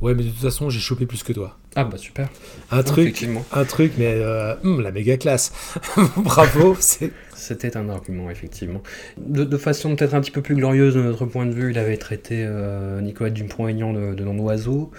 Ouais, mais de toute façon, j'ai chopé plus que toi. Ah bah super, Un truc, un truc, mais euh, hum, la méga classe. Bravo. C'était un argument, effectivement. De, de façon peut-être un petit peu plus glorieuse de notre point de vue, il avait traité Nicolas Dupont-Aignan de, de nom d'oiseau.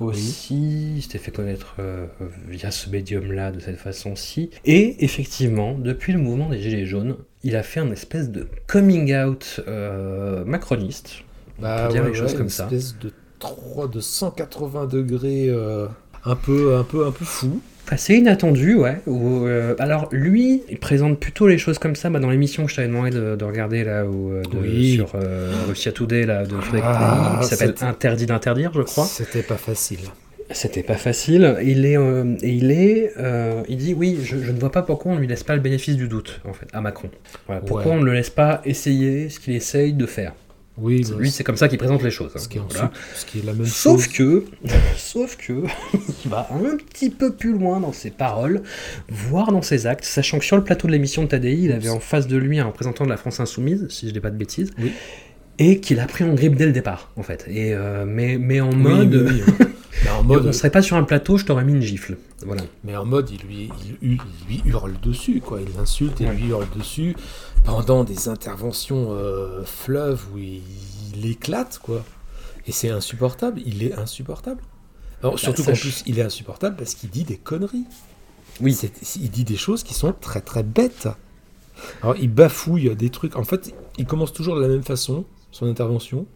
Aussi, il s'était fait connaître euh, via ce médium-là de cette façon-ci. Et effectivement, depuis le mouvement des Gilets jaunes, il a fait un espèce de coming out euh, macroniste. bah, peut dire ouais, les choses ouais, comme une ça. espèce de 3 de 180 degrés. euh, un peu, un peu, un peu fou. Assez inattendu, ouais. Où, euh, alors lui, il présente plutôt les choses comme ça bah, dans l'émission que je t'avais demandé de, de regarder là, où, euh, de- Oui. sur euh, Russia Today là, de Ah, qui s'appelle Interdit d'interdire, je crois. C'était pas facile. C'était pas facile. Il est, euh, il est, euh, il dit oui, je, je ne vois pas pourquoi on lui laisse pas le bénéfice du doute en fait à Macron. Voilà, pourquoi Ouais. on ne le laisse pas essayer ce qu'il essaye de faire. Oui, mais Lui, c'est comme ça qu'il présente les choses. hein. ce qui est, Voilà. ensuite- ce qui est la même Sauf chose. que, sauf que, il va un petit peu plus loin dans ses paroles, voire dans ses actes, sachant que sur le plateau de l'émission de Tadei, il avait en face de lui un représentant de la France Insoumise, si je dis pas de bêtises, Oui. et qu'il a pris en grippe dès le départ, en fait. Et euh, mais, mais en Oui, mode, oui, oui. mais en on mode, serait pas sur un plateau, je t'aurais mis une gifle. Voilà. mais en mode, il lui, il, il lui hurle dessus, quoi. Il l'insulte et Ouais. lui hurle dessus pendant des interventions euh, fleuves où il, il éclate, quoi. Et c'est insupportable. Il est insupportable. Alors, surtout qu'en je- plus, il est insupportable parce qu'il dit des conneries. Oui. Il dit des choses qui sont très très bêtes. Alors, il bafouille des trucs. En fait, il commence toujours de la même façon, son intervention.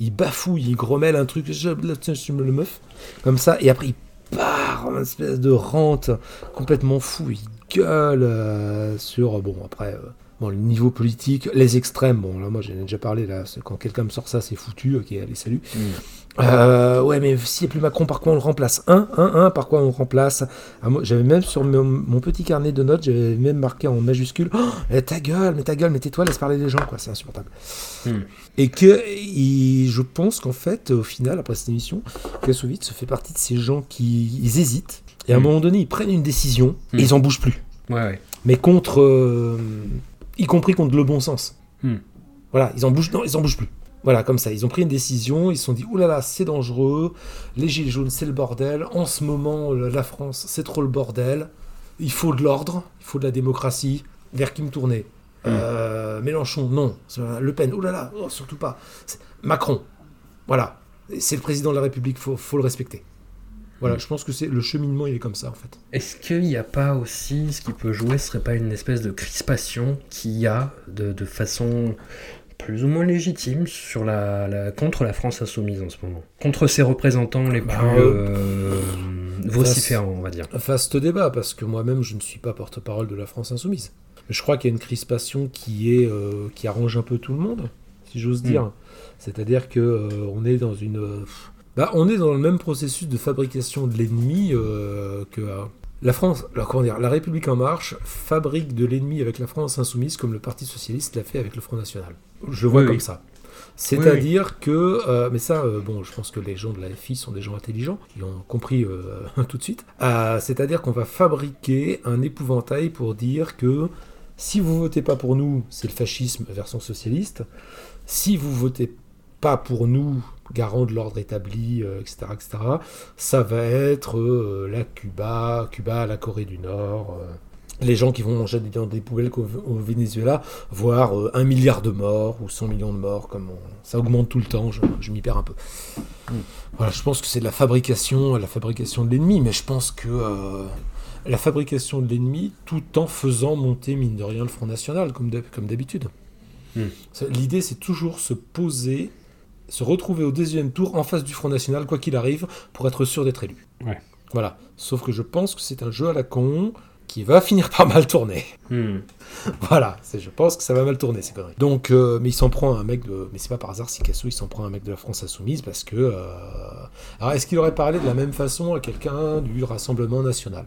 Il bafouille, il grommelle un truc, je, je me le meuf, comme ça, et après il part en espèce de rente complètement fou. Il gueule euh, sur, bon, après, euh, bon, le niveau politique, les extrêmes. Bon, là, moi, j'en ai déjà parlé, là, quand quelqu'un me sort ça, c'est foutu. Ok, allez, salut. Euh, ouais, mais s'il n'y a plus Macron, par quoi on le remplace? Un, un, un, par quoi on le remplace? Ah, J'avais même sur mon, mon petit carnet de notes, j'avais même marqué en majuscule oh, Ta gueule, mais ta gueule, mais tais-toi, laisse parler les gens, quoi, c'est insupportable. Hmm. Et que il- je pense qu'en fait, au final, après cette émission, Kassovitz fait partie de ces gens qui ils hésitent, et à un Hmm. moment donné, ils prennent une décision, et ils en bougent plus. Ouais, ouais. Mais contre. euh, y compris contre le bon sens. Hmm. Voilà, ils en bougent, non, ils en bougent plus. Voilà, comme ça, ils ont pris une décision, ils se sont dit, oulala, là là, c'est dangereux, les gilets jaunes, c'est le bordel, en ce moment, le- la France, c'est trop le bordel, il faut de l'ordre, il faut de la démocratie, vers qui me tourner Euh, Mélenchon, non, Le Pen, oulala, là là, oh, surtout pas, Macron, voilà, c'est le président de la République, faut, faut le respecter. Voilà, je pense que c'est le cheminement, il est comme ça, en fait. Est-ce qu'il n'y a pas aussi, ce qui peut jouer, ce serait pas une espèce de crispation qu'il y a de, de façon plus ou moins légitime sur la, la- contre la France insoumise en ce moment? Contre ses représentants les Bah, plus euh, euh, vociférants, on va dire. Vaste débat, parce que moi-même, je ne suis pas porte-parole de la France insoumise. Je crois qu'il y a une crispation qui, est, euh, qui arrange un peu tout le monde, si j'ose Mm. dire. C'est-à-dire que euh, on est dans une... bah, on est dans le même processus de fabrication de l'ennemi euh, que... euh, la France, alors comment dire, la République en marche fabrique de l'ennemi avec la France insoumise comme le Parti socialiste l'a fait avec le Front national. Je le vois Oui, comme oui. ça. C'est-à-dire que, euh, mais ça, euh, bon, je pense que les gens de la FI sont des gens intelligents, qui ont compris euh, tout de suite. C'est-à-dire qu'on va fabriquer un épouvantail pour dire que si vous votez pas pour nous, c'est le fascisme version socialiste. Si vous votez pas pour nous, garant de l'ordre établi, euh, etc., etc., ça va être euh, la Cuba, Cuba, la Corée du Nord. euh, les gens qui vont manger dans des poubelles au Venezuela, voire un milliard de morts ou 100 millions de morts, comme on- ça augmente tout le temps, je, je m'y perds un peu. Voilà, je pense que c'est de la fabrication, la fabrication de l'ennemi, mais je pense que la fabrication de l'ennemi tout en faisant monter, mine de rien, le Front National, comme d'hab- comme d'habitude. Hmm. L'idée, c'est toujours se poser, se retrouver au deuxième tour en face du Front National, quoi qu'il arrive, pour être sûr d'être élu. Ouais. Voilà. Sauf que je pense que c'est un jeu à la con qui va finir par mal tourner. Hmm. Voilà, je pense que ça va mal tourner ces conneries. Donc, euh, mais il s'en prend un mec de, mais c'est pas par hasard si Casso il s'en prend un mec de la France insoumise parce que, euh, alors est-ce qu'il aurait parlé de la même façon à quelqu'un du Rassemblement national?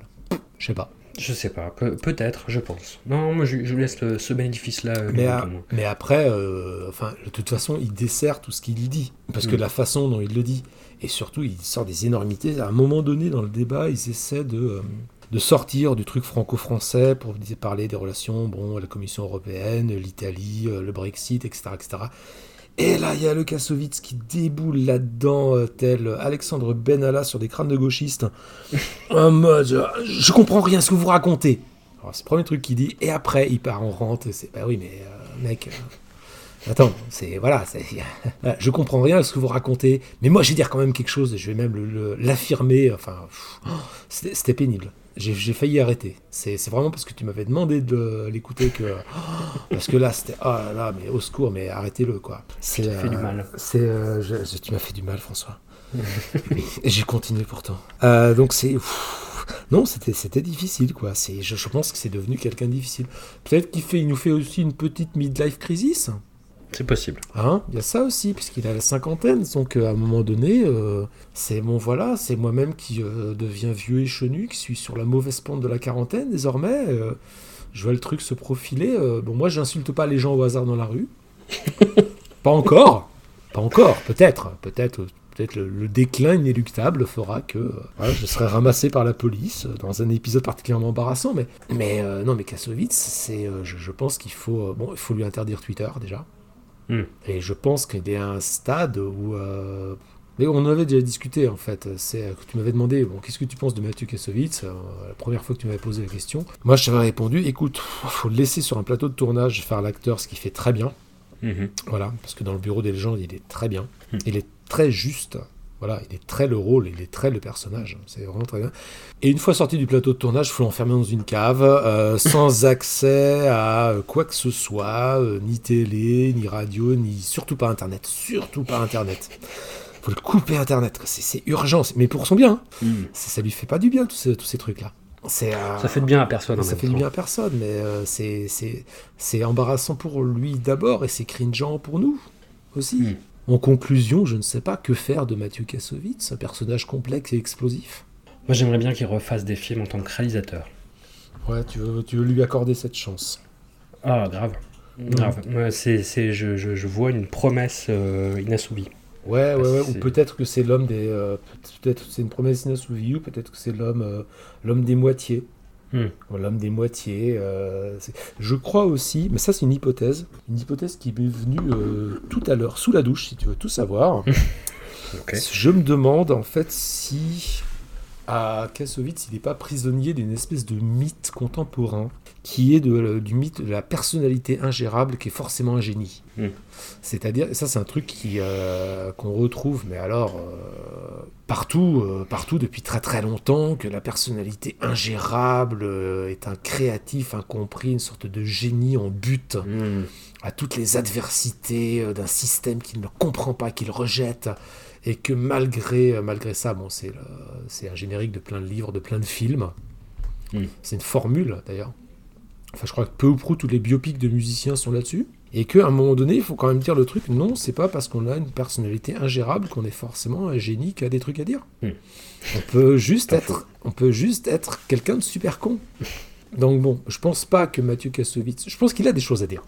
Je sais pas. Je sais pas, Pe- peut-être, je pense. Non, moi je, je laisse le- ce bénéfice-là. euh, Mais, après, euh, enfin, de toute façon, il dessert tout ce qu'il dit parce que Mm. la façon dont il le dit et surtout, il sort des énormités. À un moment donné, dans le débat, ils essaient de euh, de sortir du truc franco-français pour parler des relations, bon, la Commission européenne, l'Italie, le Brexit, etc., etc. Et là, il y a le Kassovitz qui déboule là-dedans, euh, tel Alexandre Benalla sur des crânes de gauchistes. en mode, je, je comprends rien à ce que vous racontez. Alors, c'est le premier truc qu'il dit. Et après, il part en rente. C'est, bah oui, mais euh, mec. euh, attends, c'est. Voilà. c'est- euh, je comprends rien à ce que vous racontez. Mais moi, je vais dire quand même quelque chose. et Je vais même l'affirmer. Enfin, c'était pénible. J'ai failli arrêter. C'est vraiment parce que tu m'avais demandé de l'écouter que. Parce que là, c'était. Oh là là, mais au secours, mais arrêtez-le, quoi. C'est, t'ai fait du mal. Euh, je- je- tu m'as fait du mal, François. Et j'ai continué pourtant. Euh, donc c'est. Non, c'était, difficile, quoi. Je, je pense que c'est devenu quelqu'un difficile. Peut-être qu'il fait, il nous fait aussi une petite midlife crisis. C'est possible. Hein, il y a ça aussi, puisqu'il a la cinquantaine, donc euh, à un moment donné, euh, c'est bon voilà, c'est moi-même qui euh, deviens vieux et chenu, qui suis sur la mauvaise pente de la quarantaine désormais. euh, je vois le truc se profiler. bon, moi, j'insulte pas les gens au hasard dans la rue. pas encore, pas encore, peut-être, peut-être. Peut-être le, le déclin inéluctable fera que euh, voilà, je serai ramassé par la police euh, dans un épisode particulièrement embarrassant. Mais, mais euh, non, mais Kassovitz, c'est, je, je pense qu'il faut, bon, il faut lui interdire Twitter déjà. Et je pense qu'il est à un stade où. euh, Mais on en avait déjà discuté en fait. C'est euh, que tu m'avais demandé bon, qu'est-ce que tu penses de Mathieu Kassovitz euh, La première fois que tu m'avais posé la question. Moi, je t'avais répondu écoute, faut le laisser sur un plateau de tournage faire l'acteur, ce qu'il fait très bien. Mhm. Voilà, parce que dans le bureau des légendes, il est très bien. Hmm. Il est très juste. Voilà, il est très le rôle, il est très le personnage. C'est vraiment très bien. Et une fois sorti du plateau de tournage, il faut l'enfermer dans une cave, euh, sans accès à quoi que ce soit, euh, ni télé, ni radio, ni surtout pas Internet. Surtout pas Internet. faut le couper Internet. C'est urgent, mais pour son bien. hein. Mhm. Ça, ça lui fait pas du bien, tous ces, tous ces trucs-là. Euh, Ça fait de bien à personne. en ça même fait du temps. bien à personne, mais euh, c'est- embarrassant pour lui d'abord et c'est cringeant pour nous aussi. Mm. En conclusion, je ne sais pas que faire de Mathieu Kassovitz, un personnage complexe et explosif. Moi, j'aimerais bien qu'il refasse des films en tant que réalisateur. Ouais, tu veux, tu veux lui accorder cette chance. Ah, grave. Grave. Ouais, c'est, c'est, je, je, je vois une promesse euh, inassouvie. Ouais, ouais, ouais. Ou peut-être que c'est l'homme des. euh, peut-être que c'est une promesse inassouvie, ou peut-être que c'est l'homme, euh, l'homme des moitiés. Ou L'homme des moitiés. euh, je crois aussi, mais ça c'est une hypothèse, une hypothèse qui m'est venue euh, tout à l'heure sous la douche, si tu veux tout savoir. Je me demande en fait si à Kassovitz il n'est pas prisonnier d'une espèce de mythe contemporain qui est de, du mythe de la personnalité ingérable qui est forcément un génie. Mm. C'est-à-dire, ça c'est un truc euh, qu'on retrouve, mais alors euh, partout, euh, partout depuis très très longtemps, que la personnalité ingérable euh, est un créatif incompris, une sorte de génie en butte Mhm. à toutes les adversités euh, d'un système qu'il ne comprend pas, qu'il rejette, et que malgré, euh, malgré ça, bon, c'est, un générique de plein de livres, de plein de films. C'est une formule d'ailleurs. Enfin, je crois que peu ou prou tous les biopics de musiciens sont là-dessus. Et qu'à un moment donné, il faut quand même dire le truc, non, c'est pas parce qu'on a une personnalité ingérable qu'on est forcément un génie qui a des trucs à dire. On peut juste être, on peut juste être quelqu'un de super con. Donc bon, je pense pas que Mathieu Kassovitz, je pense qu'il a des choses à dire.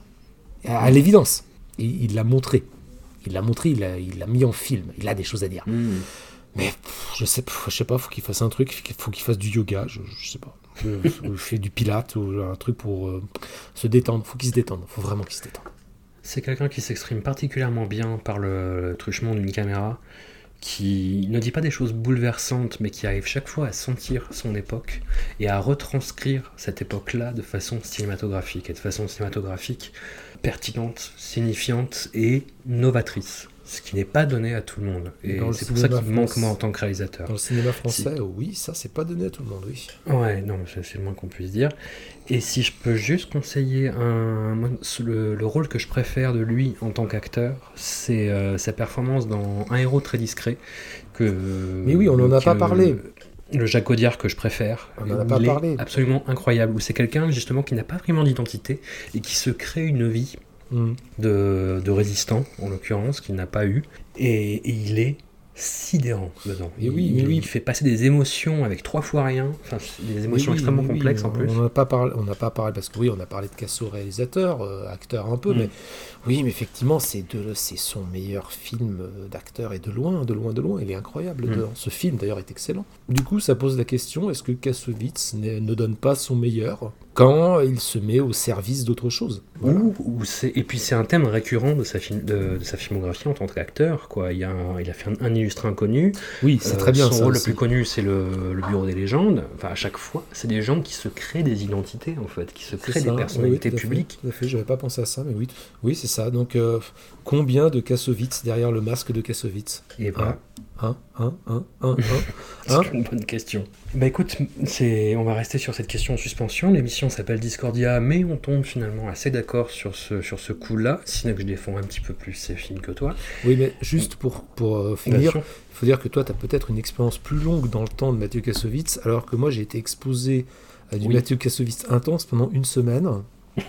À, à l'évidence. Il l'a montré. Il l'a montré, il l'a mis en film. Il a des choses à dire. Mhm. Mais pff, je sais, pff, je sais pas, faut qu'il fasse un truc, faut qu'il fasse du yoga, je, je sais pas. Je, je fais du pilate ou un truc pour euh, se détendre. Faut qu'il se détende. Faut vraiment qu'il se détende. C'est quelqu'un qui s'exprime particulièrement bien par le truchement d'une caméra, qui ne dit pas des choses bouleversantes, mais qui arrive chaque fois à sentir son époque et à retranscrire cette époque-là de façon cinématographique, et de façon cinématographique pertinente, signifiante et novatrice. Ce qui n'est pas donné à tout le monde. Et c'est pour ça qu'il manque moi en tant que réalisateur. Dans le cinéma français, oui, ça c'est pas donné à tout le monde, oui. Ouais, non, c'est le moins qu'on puisse dire. Et si je peux juste conseiller un, le, le rôle que je préfère de lui en tant qu'acteur, c'est euh, sa performance dans Un héros très discret. Que, Mais oui, on en a pas parlé. Le Jacques Audiard que je préfère. On en a pas il est parlé. absolument incroyable. Où c'est quelqu'un justement qui n'a pas vraiment d'identité et qui se crée une vie Mm. de, de résistant, en l'occurrence, qu'il n'a pas eu. Et, et il est sidérant dedans. Et oui, il, oui. il fait passer des émotions avec trois fois rien, enfin, des émotions Oui, extrêmement oui, complexes en plus. On n'a pas parlé, on n'a pas parlé parce que oui, on a parlé de Casso réalisateur, euh, acteur un peu, Mm. mais oui, mais effectivement, c'est de, c'est son meilleur film euh, d'acteur et de loin, de loin, de loin. Il est incroyable. Mm. Ce film d'ailleurs est excellent. Du coup, ça pose la question est-ce que Kassovitz ne donne pas son meilleur? Quand il se met au service d'autre chose Voilà. Ou- ou c'est- et puis c'est un thème récurrent de sa, film, de, de sa filmographie en tant qu'acteur. Quoi. Il, y a un- il a fait un, un illustré inconnu. Oui, c'est Euh, très bien. Son ça rôle le plus connu, c'est le, le Bureau des légendes. Enfin, à chaque fois, c'est des gens qui se créent des identités, en fait, qui se créent ça, des personnalités oui, tout publiques. Tout à fait, j'avais pas pensé à ça, mais oui, oui, c'est ça. Donc, euh, combien de Kassovitz derrière le masque de Kassovitz? Et voilà. Hein Hein Hein Hein C'est Hein une bonne question. Bah écoute, c'est, on va rester sur cette question en suspension. L'émission s'appelle Discordia, mais on tombe finalement assez d'accord sur ce, sur ce coup-là, sinon que je défends un petit peu plus ces films que toi. Oui, mais juste pour, pour euh, finir, il faut dire que toi, tu as peut-être une expérience plus longue dans le temps de Mathieu Kassovitz, alors que moi, j'ai été exposé à du Oui. Mathieu Kassovitz intense pendant une semaine.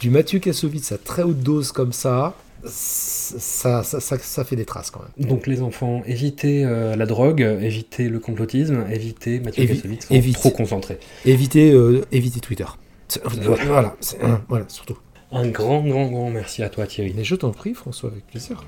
du Mathieu Kassovitz à très haute dose comme ça, ça, ça, ça, ça fait des traces quand même. Donc les enfants, évitez euh, la drogue, évitez le complotisme, évitez Mathieu Évi- Kassovitz, évite. trop concentré. Évitez, euh, évitez Twitter. C'est- Voilà, c'est- voilà, surtout. Un grand, grand, grand merci à toi Thierry. Mais je t'en prie, François, avec plaisir.